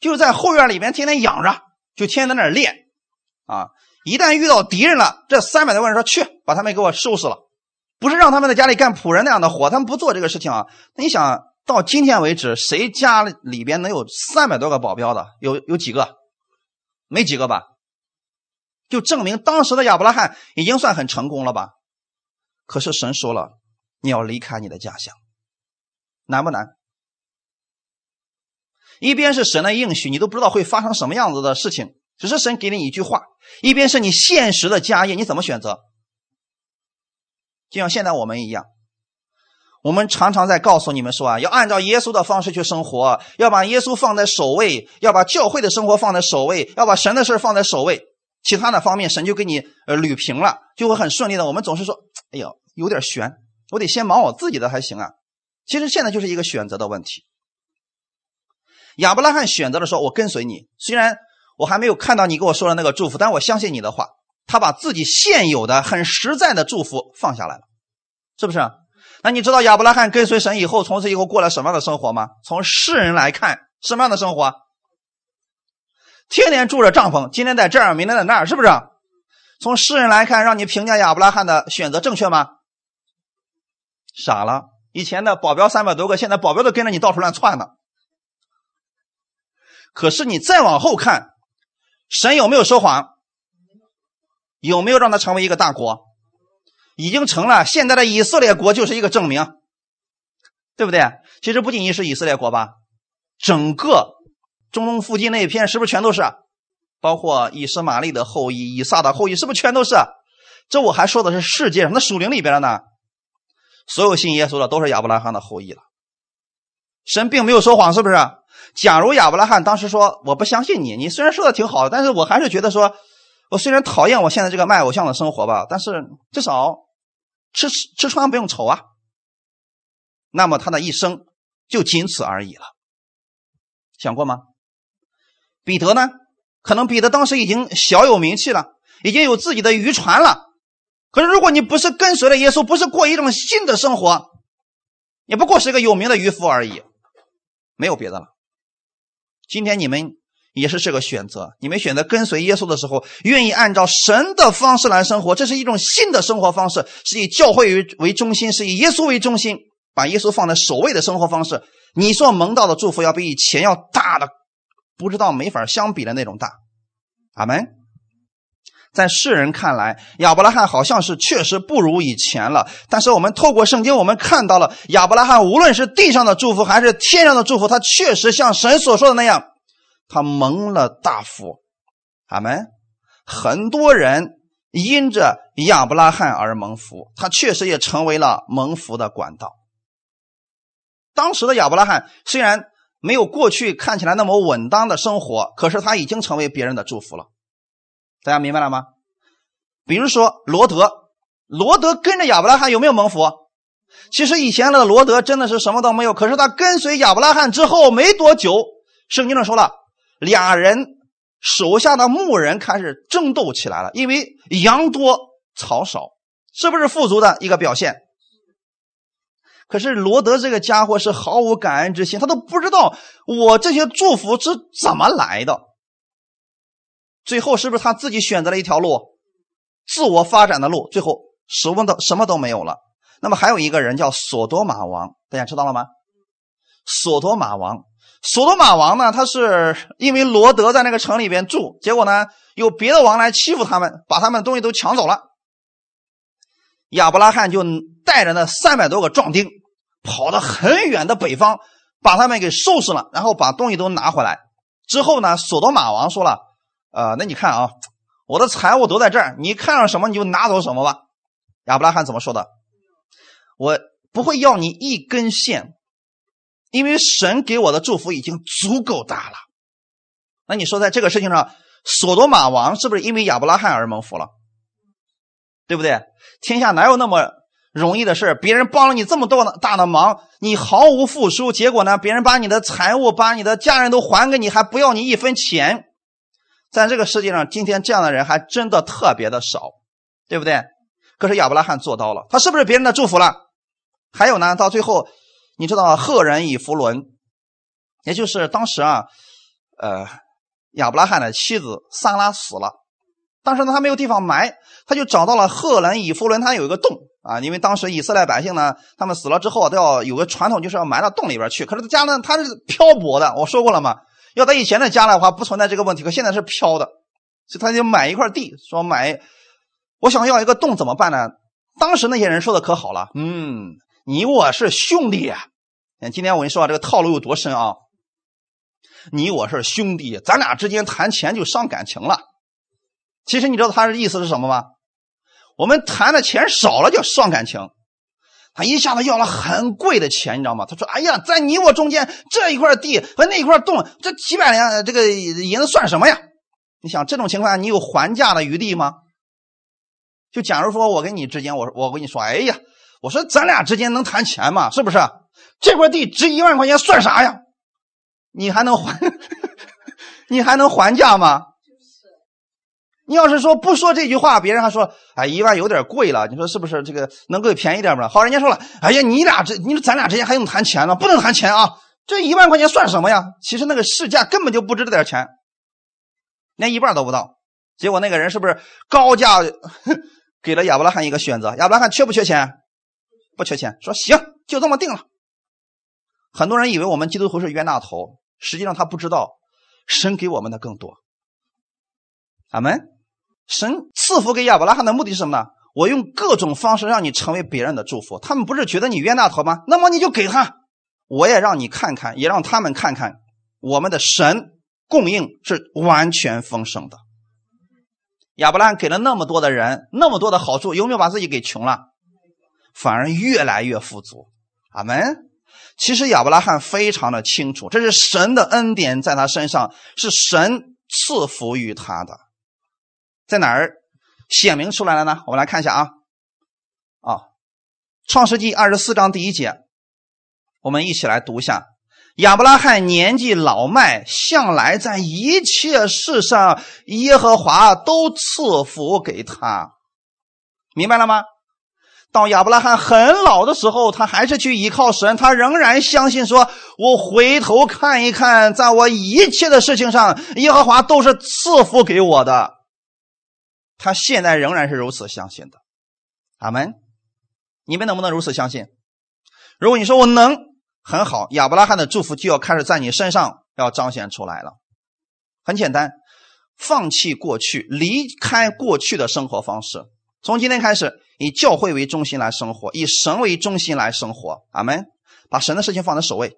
就是在后院里边天天养着，就天天在那练啊。一旦遇到敌人了，这三百多个人说去把他们给我收拾了，不是让他们在家里干仆人那样的活，他们不做这个事情啊。那你想到今天为止，谁家里边能有三百多个保镖的？有有几个？没几个吧？就证明当时的亚伯拉罕已经算很成功了吧？可是神说了，你要离开你的家乡，难不难？一边是神的应许，你都不知道会发生什么样子的事情，只是神给你一句话；一边是你现实的家业，你怎么选择？就像现在我们一样，我们常常在告诉你们说啊，要按照耶稣的方式去生活，要把耶稣放在首位，要把教会的生活放在首位，要把神的事放在首位。其他的方面，神就给你呃捋平了，就会很顺利的。我们总是说，哎呦，有点悬，我得先忙我自己的还行啊。其实现在就是一个选择的问题。亚伯拉罕选择的说：“我跟随你，虽然我还没有看到你给我说的那个祝福，但我相信你的话。”他把自己现有的很实在的祝福放下来了，是不是？那你知道亚伯拉罕跟随神以后，从此以后过了什么样的生活吗？从世人来看，什么样的生活？天天住着帐篷，今天在这儿，明天在那儿，是不是？从世人来看，让你评价亚伯拉罕的选择正确吗？傻了！以前的保镖三百多个，现在保镖都跟着你到处乱窜呢。可是你再往后看，神有没有说谎？有没有让他成为一个大国？已经成了。现在的以色列国就是一个证明，对不对？其实不仅仅是以色列国吧，整个。中东附近那一片是不是全都是？包括以斯玛利的后裔、以撒的后裔，是不是全都是？这我还说的是世界上的属灵里边的呢。所有信耶稣的都是亚伯拉罕的后裔了。神并没有说谎，是不是？假如亚伯拉罕当时说：“我不相信你，你虽然说的挺好，但是我还是觉得说，我虽然讨厌我现在这个卖偶像的生活吧，但是至少吃吃穿不用愁啊。”那么他的一生就仅此而已了。想过吗？彼得呢？可能彼得当时已经小有名气了，已经有自己的渔船了。可是如果你不是跟随了耶稣，不是过一种新的生活，也不过是一个有名的渔夫而已，没有别的了。今天你们也是这个选择，你们选择跟随耶稣的时候，愿意按照神的方式来生活，这是一种新的生活方式，是以教会为为中心，是以耶稣为中心，把耶稣放在首位的生活方式。你所蒙到的祝福要比以前要大的。不知道没法相比的那种大，阿门。在世人看来，亚伯拉罕好像是确实不如以前了。但是我们透过圣经，我们看到了亚伯拉罕无论是地上的祝福还是天上的祝福，他确实像神所说的那样，他蒙了大福，阿门。很多人因着亚伯拉罕而蒙福，他确实也成为了蒙福的管道。当时的亚伯拉罕虽然。没有过去看起来那么稳当的生活，可是他已经成为别人的祝福了。大家明白了吗？比如说罗德，罗德跟着亚伯拉罕有没有蒙福？其实以前的罗德真的是什么都没有，可是他跟随亚伯拉罕之后没多久，圣经上说了，俩人手下的牧人开始争斗起来了，因为羊多草少，是不是富足的一个表现？可是罗德这个家伙是毫无感恩之心，他都不知道我这些祝福是怎么来的。最后是不是他自己选择了一条路，自我发展的路？最后什么都什么都没有了。那么还有一个人叫索多玛王，大家知道了吗？索多玛王，索多玛王呢？他是因为罗德在那个城里边住，结果呢有别的王来欺负他们，把他们的东西都抢走了。亚伯拉罕就带着那三百多个壮丁，跑到很远的北方，把他们给收拾了，然后把东西都拿回来。之后呢，索多玛王说了：“呃，那你看啊，我的财物都在这儿，你看上什么你就拿走什么吧。”亚伯拉罕怎么说的？我不会要你一根线，因为神给我的祝福已经足够大了。那你说，在这个事情上，索多玛王是不是因为亚伯拉罕而蒙福了？对不对？天下哪有那么容易的事别人帮了你这么多大的忙，你毫无付出，结果呢，别人把你的财物、把你的家人都还给你，还不要你一分钱。在这个世界上，今天这样的人还真的特别的少，对不对？可是亚伯拉罕做到了，他是不是别人的祝福了？还有呢，到最后，你知道赫人以弗伦，也就是当时啊，呃，亚伯拉罕的妻子萨拉死了，但是呢，他没有地方埋，他就找到了赫兰以弗伦，他有一个洞啊，因为当时以色列百姓呢，他们死了之后都要有个传统，就是要埋到洞里边去。可是他家呢，他是漂泊的，我说过了嘛。要在以前的家的话，不存在这个问题。可现在是飘的，所以他就买一块地，说买，我想要一个洞怎么办呢？当时那些人说的可好了，嗯，你我是兄弟呀。今天我跟你说啊这个套路有多深啊！你我是兄弟，咱俩之间谈钱就伤感情了。其实你知道他的意思是什么吗？我们谈的钱少了叫伤感情。他一下子要了很贵的钱，你知道吗？他说：“哎呀，在你我中间这一块地和那一块洞，这几百两这个银子算什么呀？你想这种情况下，你有还价的余地吗？就假如说我跟你之间，我我跟你说，哎呀，我说咱俩之间能谈钱吗？是不是？这块地值一万块钱算啥呀？你还能还？你还能还价吗？”你要是说不说这句话，别人还说，哎，一万有点贵了。你说是不是？这个能够便宜点吗？好，人家说了，哎呀，你俩这，你说咱俩之间还用谈钱吗？不能谈钱啊！这一万块钱算什么呀？其实那个市价根本就不值这点钱，连一半都不到。结果那个人是不是高价给了亚伯拉罕一个选择？亚伯拉罕缺不缺钱？不缺钱。说行，就这么定了。很多人以为我们基督徒是冤大头，实际上他不知道，神给我们的更多。阿门。神赐福给亚伯拉罕的目的是什么呢？我用各种方式让你成为别人的祝福。他们不是觉得你冤大头吗？那么你就给他，我也让你看看，也让他们看看，我们的神供应是完全丰盛的。亚伯拉罕给了那么多的人，那么多的好处，有没有把自己给穷了？反而越来越富足。阿门。其实亚伯拉罕非常的清楚，这是神的恩典在他身上，是神赐福于他的。在哪儿显明出来了呢？我们来看一下啊，啊，《创世纪二十四章第一节，我们一起来读一下：亚伯拉罕年纪老迈，向来在一切事上，耶和华都赐福给他。明白了吗？到亚伯拉罕很老的时候，他还是去依靠神，他仍然相信说：“我回头看一看，在我一切的事情上，耶和华都是赐福给我的。”他现在仍然是如此相信的，阿门。你们能不能如此相信？如果你说我能，很好，亚伯拉罕的祝福就要开始在你身上要彰显出来了。很简单，放弃过去，离开过去的生活方式，从今天开始以教会为中心来生活，以神为中心来生活，阿门。把神的事情放在首位，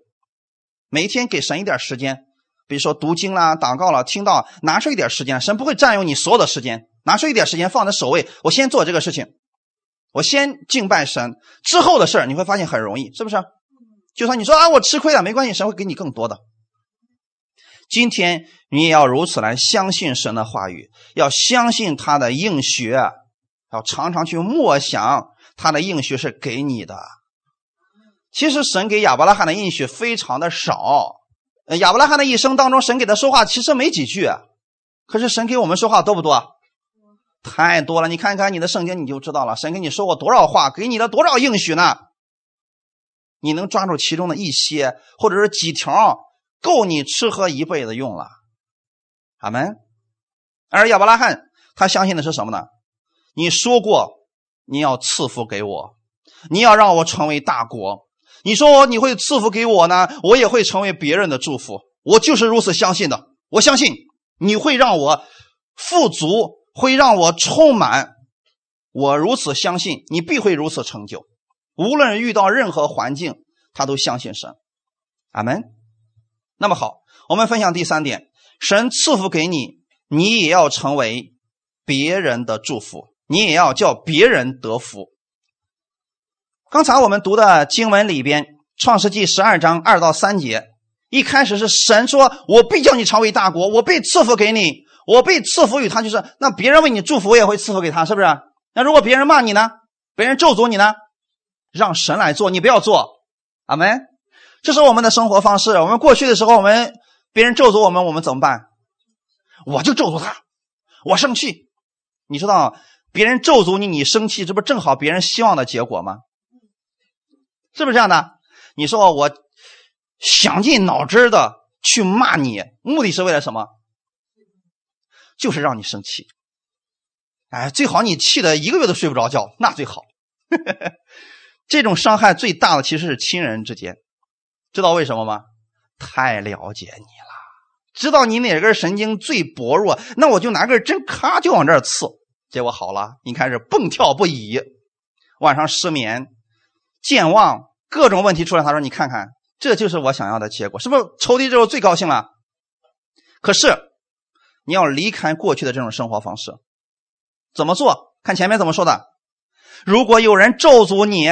每一天给神一点时间，比如说读经啦、祷告了、听到，拿出一点时间，神不会占用你所有的时间。拿出一点时间放在首位，我先做这个事情，我先敬拜神，之后的事儿你会发现很容易，是不是？就算你说啊，我吃亏了，没关系，神会给你更多的。今天你也要如此来相信神的话语，要相信他的应许，要常常去默想他的应许是给你的。其实神给亚伯拉罕的应许非常的少，亚伯拉罕的一生当中，神给他说话其实没几句，可是神给我们说话多不多？太多了，你看看你的圣经，你就知道了。神跟你说过多少话，给你了多少应许呢？你能抓住其中的一些，或者是几条，够你吃喝一辈子用了。阿门。而亚伯拉罕他相信的是什么呢？你说过你要赐福给我，你要让我成为大国。你说你会赐福给我呢，我也会成为别人的祝福。我就是如此相信的。我相信你会让我富足。会让我充满，我如此相信你必会如此成就。无论遇到任何环境，他都相信神。阿门。那么好，我们分享第三点：神赐福给你，你也要成为别人的祝福，你也要叫别人得福。刚才我们读的经文里边，《创世纪十二章二到三节，一开始是神说：“我必叫你成为大国，我必赐福给你。”我被赐福于他，就是那别人为你祝福，我也会赐福给他，是不是？那如果别人骂你呢？别人咒诅你呢？让神来做，你不要做。阿门。这是我们的生活方式。我们过去的时候，我们别人咒诅我们，我们怎么办？我就咒诅他，我生气。你知道别人咒诅你，你生气，这不正好别人希望的结果吗？是不是这样的？你说我想尽脑汁的去骂你，目的是为了什么？就是让你生气。哎，最好你气的一个月都睡不着觉，那最好。这种伤害最大的其实是亲人之间，知道为什么吗？太了解你了，知道你哪根神经最薄弱，那我就拿根针咔就往这儿刺，结果好了，你开始蹦跳不已，晚上失眠、健忘，各种问题出来。他说：“你看看，这就是我想要的结果，是不是？仇敌之后最高兴了。可是你要离开过去的这种生活方式，怎么做？看前面怎么说的。”如果有人咒诅你，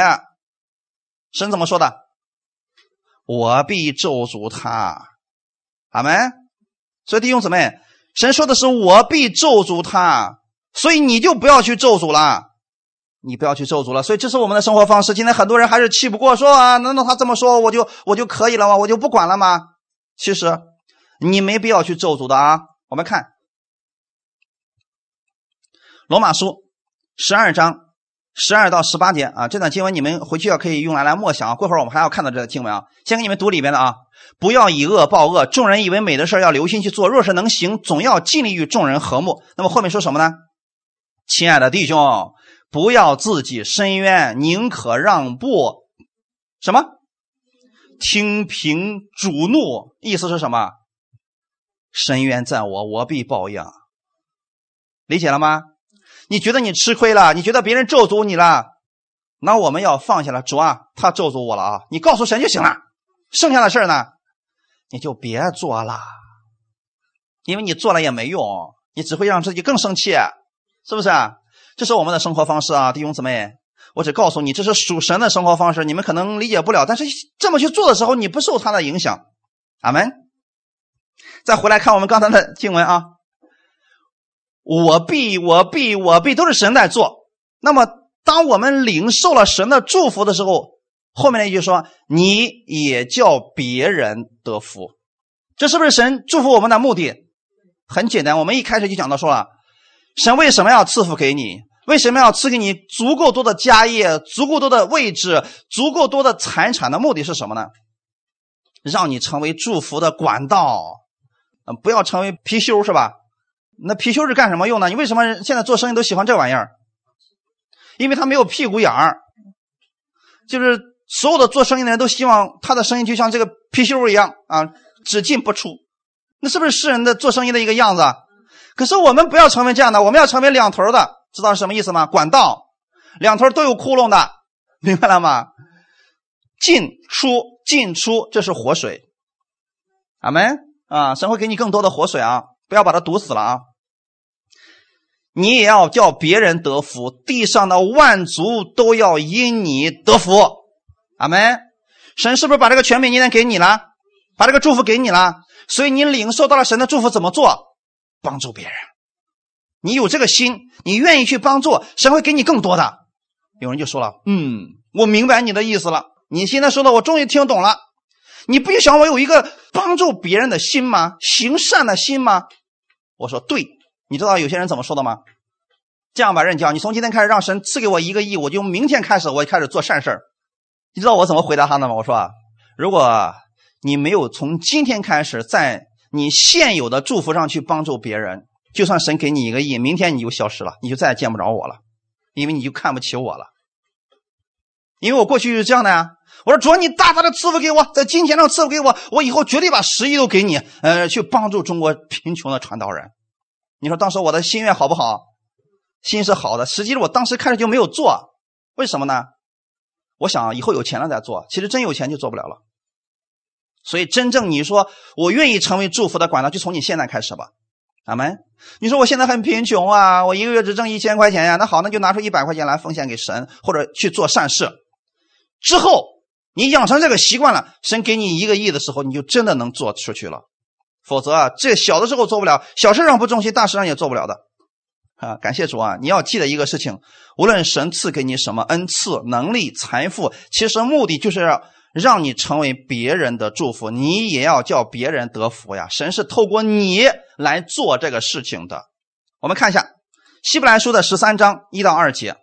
神怎么说的？我必咒诅他，阿门。所以弟兄姊妹，神说的是我必咒诅他，所以你就不要去咒诅了，你不要去咒诅了。所以这是我们的生活方式。今天很多人还是气不过，说啊，难道他这么说我就我就可以了吗？我就不管了吗？其实你没必要去咒诅的啊。我们看罗马书十二章。十二到十八节啊，这段经文你们回去要可以用来来默想。过会儿我们还要看到这个经文啊，先给你们读里边的啊。不要以恶报恶，众人以为美的事要留心去做。若是能行，总要尽力与众人和睦。那么后面说什么呢？亲爱的弟兄，不要自己伸冤，宁可让步。什么？听凭主怒，意思是什么？深渊在我，我必报应。理解了吗？你觉得你吃亏了？你觉得别人咒诅你了？那我们要放下了。主啊，他咒诅我了啊！你告诉神就行了。剩下的事呢，你就别做了，因为你做了也没用，你只会让自己更生气，是不是？这是我们的生活方式啊，弟兄姊妹。我只告诉你，这是属神的生活方式，你们可能理解不了，但是这么去做的时候，你不受他的影响。阿门。再回来看我们刚才的经文啊。我必，我必，我必，都是神在做。那么，当我们领受了神的祝福的时候，后面那句说：“你也叫别人得福。”这是不是神祝福我们的目的？很简单，我们一开始就讲到说了，神为什么要赐福给你？为什么要赐给你足够多的家业、足够多的位置、足够多的财产的目的是什么呢？让你成为祝福的管道，不要成为貔貅，是吧？那貔貅是干什么用的？你为什么现在做生意都喜欢这玩意儿？因为它没有屁股眼儿，就是所有的做生意的人都希望他的生意就像这个貔貅一样啊，只进不出。那是不是世人的做生意的一个样子？可是我们不要成为这样的，我们要成为两头的，知道是什么意思吗？管道两头都有窟窿的，明白了吗？进出进出，这是活水。阿门啊！神会给你更多的活水啊！不要把它堵死了啊！你也要叫别人得福，地上的万族都要因你得福。阿门！神是不是把这个权柄今天给你了？把这个祝福给你了？所以你领受到了神的祝福，怎么做？帮助别人。你有这个心，你愿意去帮助，神会给你更多的。有人就说了：“嗯，我明白你的意思了。你现在说的，我终于听懂了。你不就想我有一个帮助别人的心吗？行善的心吗？”我说对，你知道有些人怎么说的吗？这样吧，任教，你从今天开始让神赐给我一个亿，我就明天开始我就开始做善事你知道我怎么回答他的吗？我说，如果你没有从今天开始在你现有的祝福上去帮助别人，就算神给你一个亿，明天你就消失了，你就再也见不着我了，因为你就看不起我了。因为我过去就是这样的呀。我说主，你大大的赐福给我，在金钱上赐福给我，我以后绝对把十亿都给你，呃，去帮助中国贫穷的传道人。你说当时我的心愿好不好？心是好的，实际上我当时开始就没有做，为什么呢？我想以后有钱了再做，其实真有钱就做不了了。所以真正你说我愿意成为祝福的管道，就从你现在开始吧，阿门。你说我现在很贫穷啊，我一个月只挣一千块钱呀，那好，那就拿出一百块钱来奉献给神，或者去做善事，之后。你养成这个习惯了，神给你一个亿的时候，你就真的能做出去了。否则啊，这小的时候做不了，小事上不重心，大事上也做不了的。啊！感谢主啊！你要记得一个事情，无论神赐给你什么恩赐、能力、财富，其实目的就是要让你成为别人的祝福，你也要叫别人得福呀。神是透过你来做这个事情的。我们看一下《希伯来书》的十三章一到二节：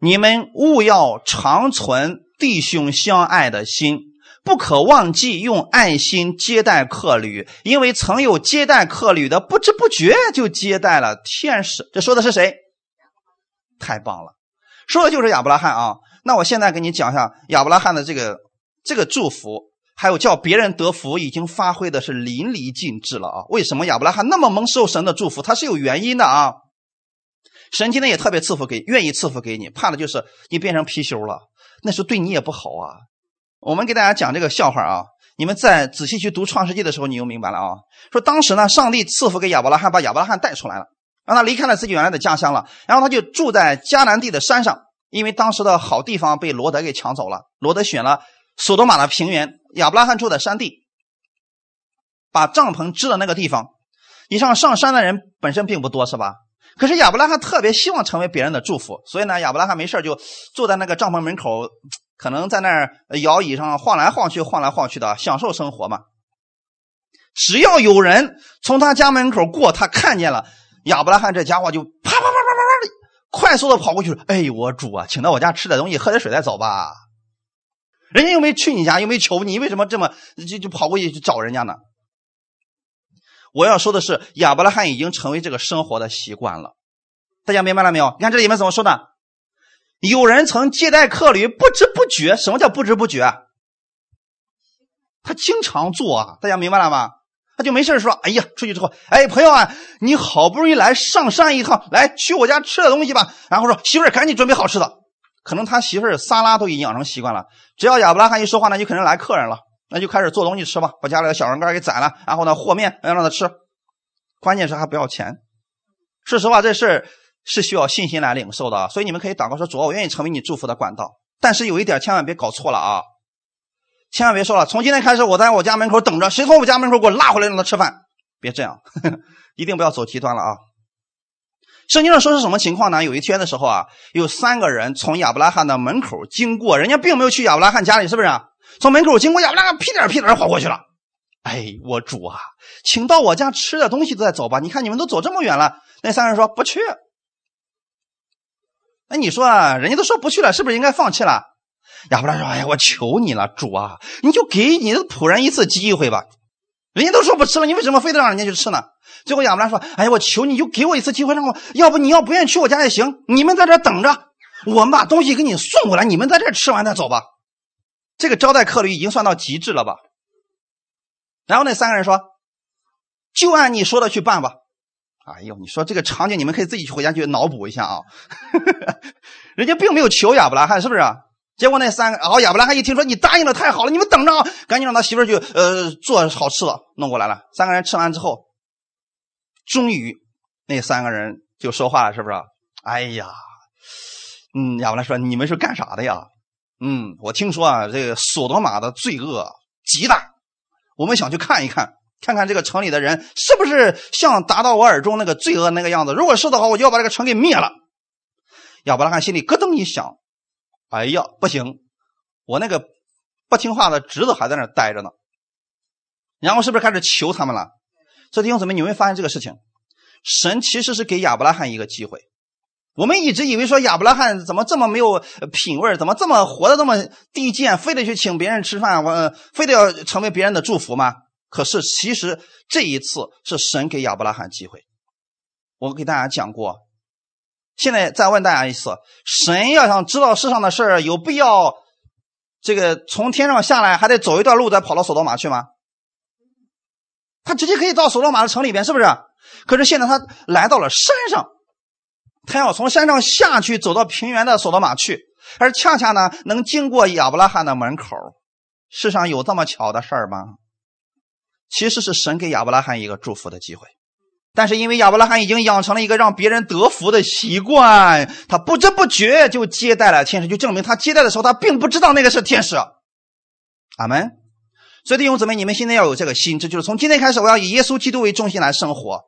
你们务要长存弟兄相爱的心。不可忘记用爱心接待客旅，因为曾有接待客旅的，不知不觉就接待了天使。这说的是谁？太棒了，说的就是亚伯拉罕啊。那我现在给你讲一下亚伯拉罕的这个这个祝福，还有叫别人得福，已经发挥的是淋漓尽致了啊。为什么亚伯拉罕那么蒙受神的祝福？他是有原因的啊。神今天也特别赐福给，愿意赐福给你，怕的就是你变成貔貅了，那是对你也不好啊。我们给大家讲这个笑话啊，你们再仔细去读《创世纪》的时候，你就明白了啊。说当时呢，上帝赐福给亚伯拉罕，把亚伯拉罕带出来了，让他离开了自己原来的家乡了，然后他就住在迦南地的山上，因为当时的好地方被罗德给抢走了，罗德选了索多玛的平原，亚伯拉罕住在山地，把帐篷支的那个地方。你上上山的人本身并不多，是吧？可是亚伯拉罕特别希望成为别人的祝福，所以呢，亚伯拉罕没事就坐在那个帐篷门口。可能在那儿摇椅上晃来晃去、晃来晃去的，享受生活嘛。只要有人从他家门口过，他看见了亚伯拉罕这家伙，就啪啪啪啪啪啪的快速的跑过去了。哎，我主啊，请到我家吃点东西、喝点水再走吧。人家又没去你家，又没求你，为什么这么就就跑过去去找人家呢？我要说的是，亚伯拉罕已经成为这个生活的习惯了。大家明白了没有？你看这里面怎么说的？有人曾接待客旅，不知不觉。什么叫不知不觉？他经常做啊，大家明白了吗？他就没事说：“哎呀，出去之后，哎，朋友啊，你好不容易来上山一趟，来去我家吃点东西吧。”然后说：“媳妇儿，赶紧准备好吃的。”可能他媳妇儿撒拉都已经养成习惯了，只要亚伯拉罕一说话，那就肯定来客人了，那就开始做东西吃吧，把家里的小人干给宰了，然后呢和面让他吃，关键是还不要钱。说实话，这事。是需要信心来领受的，所以你们可以祷告说：“主，我愿意成为你祝福的管道。”但是有一点，千万别搞错了啊！千万别说了，从今天开始我在我家门口等着，谁从我家门口给我拉回来让他吃饭？别这样，一定不要走极端了啊！圣经上说是什么情况呢？有一天的时候啊，有三个人从亚伯拉罕的门口经过，人家并没有去亚伯拉罕家里，是不是？从门口经过，亚伯拉屁颠屁颠跑过去了。哎，我主啊，请到我家吃点东西再走吧。你看你们都走这么远了。那三个人说不去。那你说，人家都说不去了，是不是应该放弃了？亚伯拉说：“哎呀，我求你了，主啊，你就给你的仆人一次机会吧。人家都说不吃了，你为什么非得让人家去吃呢？”最后亚伯拉说：“哎呀，我求你就给我一次机会，让我要不你要不愿意去我家也行，你们在这等着，我们把东西给你送过来，你们在这吃完再走吧。这个招待客旅已经算到极致了吧？”然后那三个人说：“就按你说的去办吧。”哎呦，你说这个场景，你们可以自己去回家去脑补一下啊。人家并没有求亚伯拉罕，是不是？结果那三个，哦亚伯拉罕一听说你答应了，太好了，你们等着啊，赶紧让他媳妇去呃做好吃的弄过来了。三个人吃完之后，终于那三个人就说话了，是不是？哎呀，嗯，亚伯拉说你们是干啥的呀？嗯，我听说啊，这个索多玛的罪恶极大，我们想去看一看。看看这个城里的人是不是像达到我耳中那个罪恶那个样子？如果是的话，我就要把这个城给灭了。亚伯拉罕心里咯噔一响，哎呀，不行，我那个不听话的侄子还在那待着呢。然后是不是开始求他们了？这弟兄姊妹，你会发现这个事情，神其实是给亚伯拉罕一个机会。我们一直以为说亚伯拉罕怎么这么没有品味怎么这么活得这么低贱，非得去请别人吃饭，我非得要成为别人的祝福吗？可是，其实这一次是神给亚伯拉罕机会。我给大家讲过，现在再问大家一次：神要想知道世上的事儿，有必要这个从天上下来，还得走一段路再跑到索多玛去吗？他直接可以到索多玛的城里边，是不是？可是现在他来到了山上，他要从山上下去，走到平原的索多玛去，而恰恰呢，能经过亚伯拉罕的门口。世上有这么巧的事儿吗？其实是神给亚伯拉罕一个祝福的机会，但是因为亚伯拉罕已经养成了一个让别人得福的习惯，他不知不觉就接待了天使，就证明他接待的时候他并不知道那个是天使。阿门。所以弟兄姊妹，你们现在要有这个心智，就是从今天开始，我要以耶稣基督为中心来生活。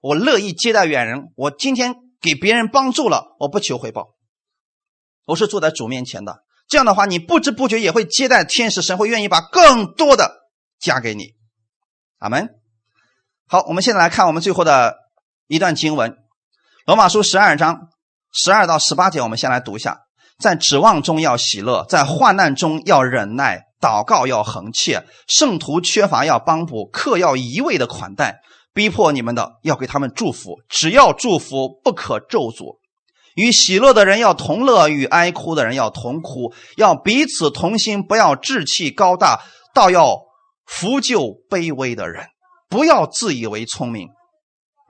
我乐意接待远人。我今天给别人帮助了，我不求回报，我是坐在主面前的。这样的话，你不知不觉也会接待天使，神会愿意把更多的加给你。阿门。好，我们现在来看我们最后的一段经文，《罗马书》十二章十二到十八节，我们先来读一下：在指望中要喜乐，在患难中要忍耐，祷告要恒切，圣徒缺乏要帮补，客要一味的款待，逼迫你们的要给他们祝福，只要祝福，不可咒诅。与喜乐的人要同乐，与哀哭的人要同哭，要彼此同心，不要志气高大，倒要扶救卑微的人。不要自以为聪明，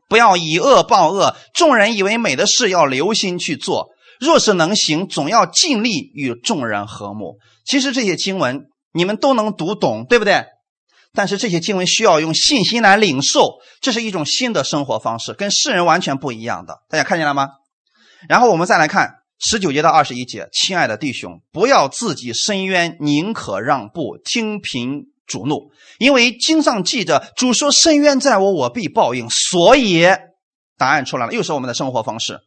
不要以恶报恶。众人以为美的事，要留心去做。若是能行，总要尽力与众人和睦。其实这些经文你们都能读懂，对不对？但是这些经文需要用信心来领受，这是一种新的生活方式，跟世人完全不一样的。大家看见了吗？然后我们再来看十九节到二十一节，亲爱的弟兄，不要自己伸冤，宁可让步，听凭主怒，因为经上记着，主说：“伸冤在我，我必报应。”所以答案出来了，又是我们的生活方式。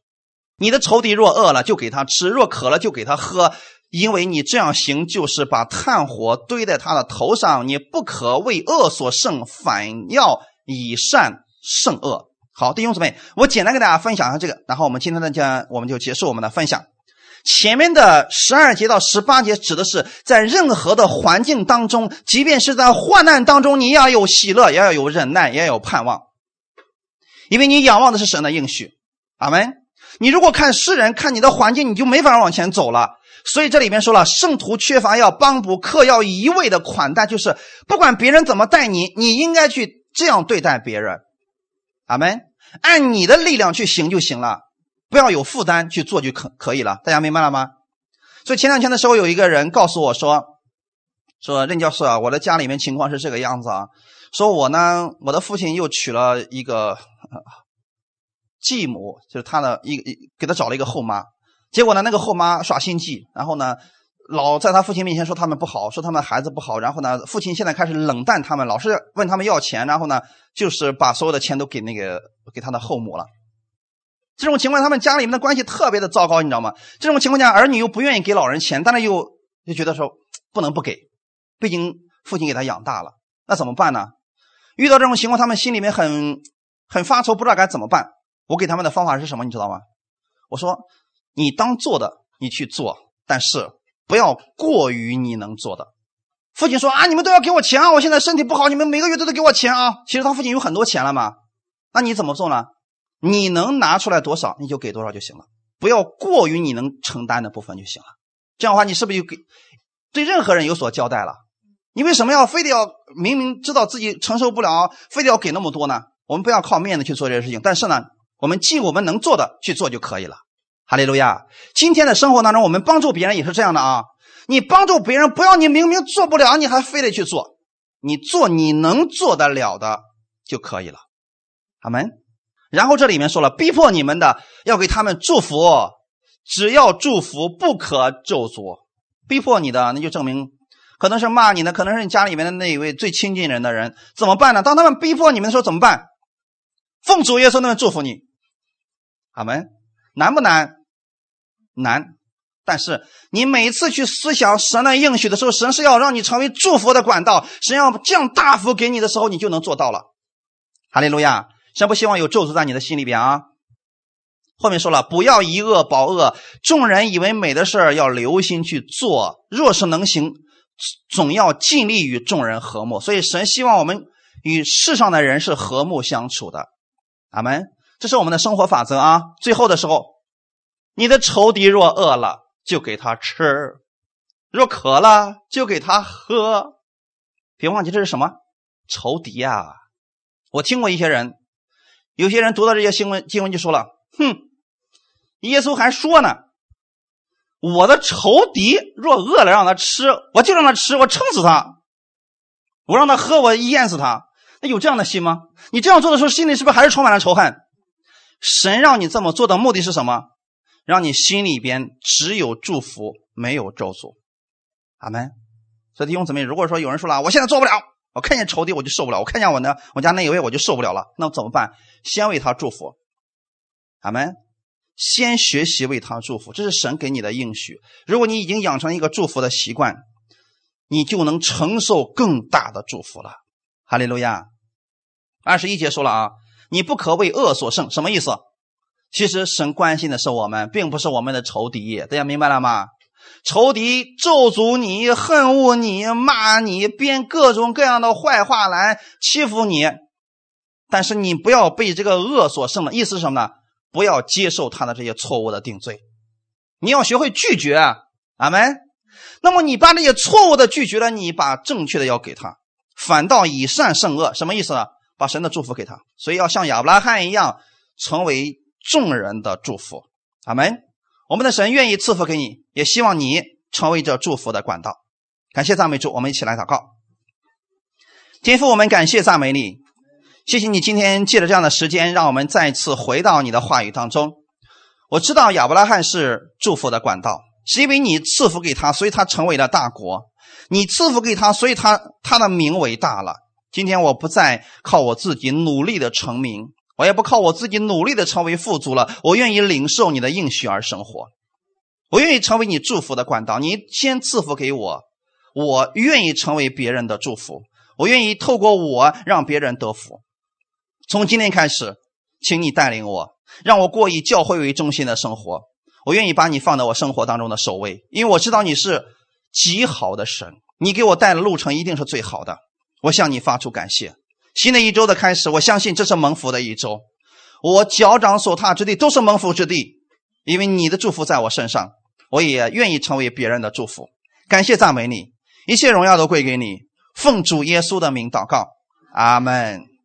你的仇敌若饿了，就给他吃；若渴了，就给他喝。因为你这样行，就是把炭火堆在他的头上。你不可为恶所胜，反要以善胜恶。好，弟兄姊妹，我简单给大家分享一下这个，然后我们今天的讲我们就结束我们的分享。前面的十二节到十八节指的是在任何的环境当中，即便是在患难当中，你要有喜乐，也要有忍耐，也要有盼望，因为你仰望的是神的应许。阿门。你如果看世人，看你的环境，你就没法往前走了。所以这里面说了，圣徒缺乏要帮补，客要一味的款待，就是不管别人怎么待你，你应该去这样对待别人。阿门，按你的力量去行就行了，不要有负担去做就可可以了。大家明白了吗？所以前两天的时候，有一个人告诉我说：“说任教授啊，我的家里面情况是这个样子啊，说我呢，我的父亲又娶了一个继母，就是他的一一给他找了一个后妈，结果呢，那个后妈耍心计，然后呢。”老在他父亲面前说他们不好，说他们孩子不好，然后呢，父亲现在开始冷淡他们，老是问他们要钱，然后呢，就是把所有的钱都给那个给他的后母了。这种情况，他们家里面的关系特别的糟糕，你知道吗？这种情况下，儿女又不愿意给老人钱，但是又又觉得说不能不给，毕竟父亲给他养大了，那怎么办呢？遇到这种情况，他们心里面很很发愁，不知道该怎么办。我给他们的方法是什么，你知道吗？我说你当做的，你去做，但是。不要过于你能做的。父亲说啊，你们都要给我钱啊！我现在身体不好，你们每个月都得给我钱啊！其实他父亲有很多钱了嘛，那你怎么做呢？你能拿出来多少，你就给多少就行了，不要过于你能承担的部分就行了。这样的话，你是不是就给对任何人有所交代了？你为什么要非得要明明知道自己承受不了，非得要给那么多呢？我们不要靠面子去做这些事情，但是呢，我们尽我们能做的去做就可以了。哈利路亚！今天的生活当中，我们帮助别人也是这样的啊。你帮助别人，不要你明明做不了，你还非得去做。你做你能做得了的就可以了。阿门。然后这里面说了，逼迫你们的要给他们祝福，只要祝福，不可咒诅。逼迫你的，那就证明可能是骂你的，可能是你家里面的那一位最亲近人的人，怎么办呢？当他们逼迫你们的时候怎么办？奉主耶稣那么祝福你。阿门。难不难？难，但是你每次去思想神的应许的时候，神是要让你成为祝福的管道，神要降大福给你的时候，你就能做到了。哈利路亚！神不希望有咒诅在你的心里边啊。后面说了，不要以恶报恶，众人以为美的事儿要留心去做，若是能行，总要尽力与众人和睦。所以神希望我们与世上的人是和睦相处的。阿门。这是我们的生活法则啊！最后的时候，你的仇敌若饿了，就给他吃；若渴了，就给他喝。别忘记这是什么仇敌呀！我听过一些人，有些人读到这些新闻经文就说了：“哼，耶稣还说呢，我的仇敌若饿了，让他吃，我就让他吃，我撑死他；我让他喝，我淹死他。”那有这样的心吗？你这样做的时候，心里是不是还是充满了仇恨？神让你这么做的目的是什么？让你心里边只有祝福，没有咒诅。阿门。所以弟兄姊妹，如果说有人说了，我现在做不了，我看见仇敌我就受不了，我看见我呢，我家那一位我就受不了了，那怎么办？先为他祝福。阿门。先学习为他祝福，这是神给你的应许。如果你已经养成一个祝福的习惯，你就能承受更大的祝福了。哈利路亚。二十一节说了啊，你不可为恶所胜，什么意思？其实神关心的是我们，并不是我们的仇敌。大家明白了吗？仇敌咒诅你、恨恶你、骂你、编各种各样的坏话来欺负你，但是你不要被这个恶所胜了。意思是什么呢？不要接受他的这些错误的定罪，你要学会拒绝。阿门。那么你把那些错误的拒绝了，你把正确的要给他，反倒以善胜恶，什么意思呢？把神的祝福给他，所以要像亚伯拉罕一样，成为众人的祝福。阿门。我们的神愿意赐福给你，也希望你成为这祝福的管道。感谢赞美主，我们一起来祷告。天父，我们感谢赞美你，谢谢你今天借着这样的时间，让我们再次回到你的话语当中。我知道亚伯拉罕是祝福的管道，是因为你赐福给他，所以他成为了大国。你赐福给他，所以他他的名为大了。今天我不再靠我自己努力的成名。我也不靠我自己努力的成为富足了，我愿意领受你的应许而生活，我愿意成为你祝福的管道。你先赐福给我，我愿意成为别人的祝福，我愿意透过我让别人得福。从今天开始，请你带领我，让我过以教会为中心的生活。我愿意把你放在我生活当中的首位，因为我知道你是极好的神，你给我带的路程一定是最好的。我向你发出感谢。新的一周的开始，我相信这是蒙福的一周。我脚掌所踏之地都是蒙福之地，因为你的祝福在我身上，我也愿意成为别人的祝福。感谢赞美你，一切荣耀都归给你。奉主耶稣的名祷告，阿门。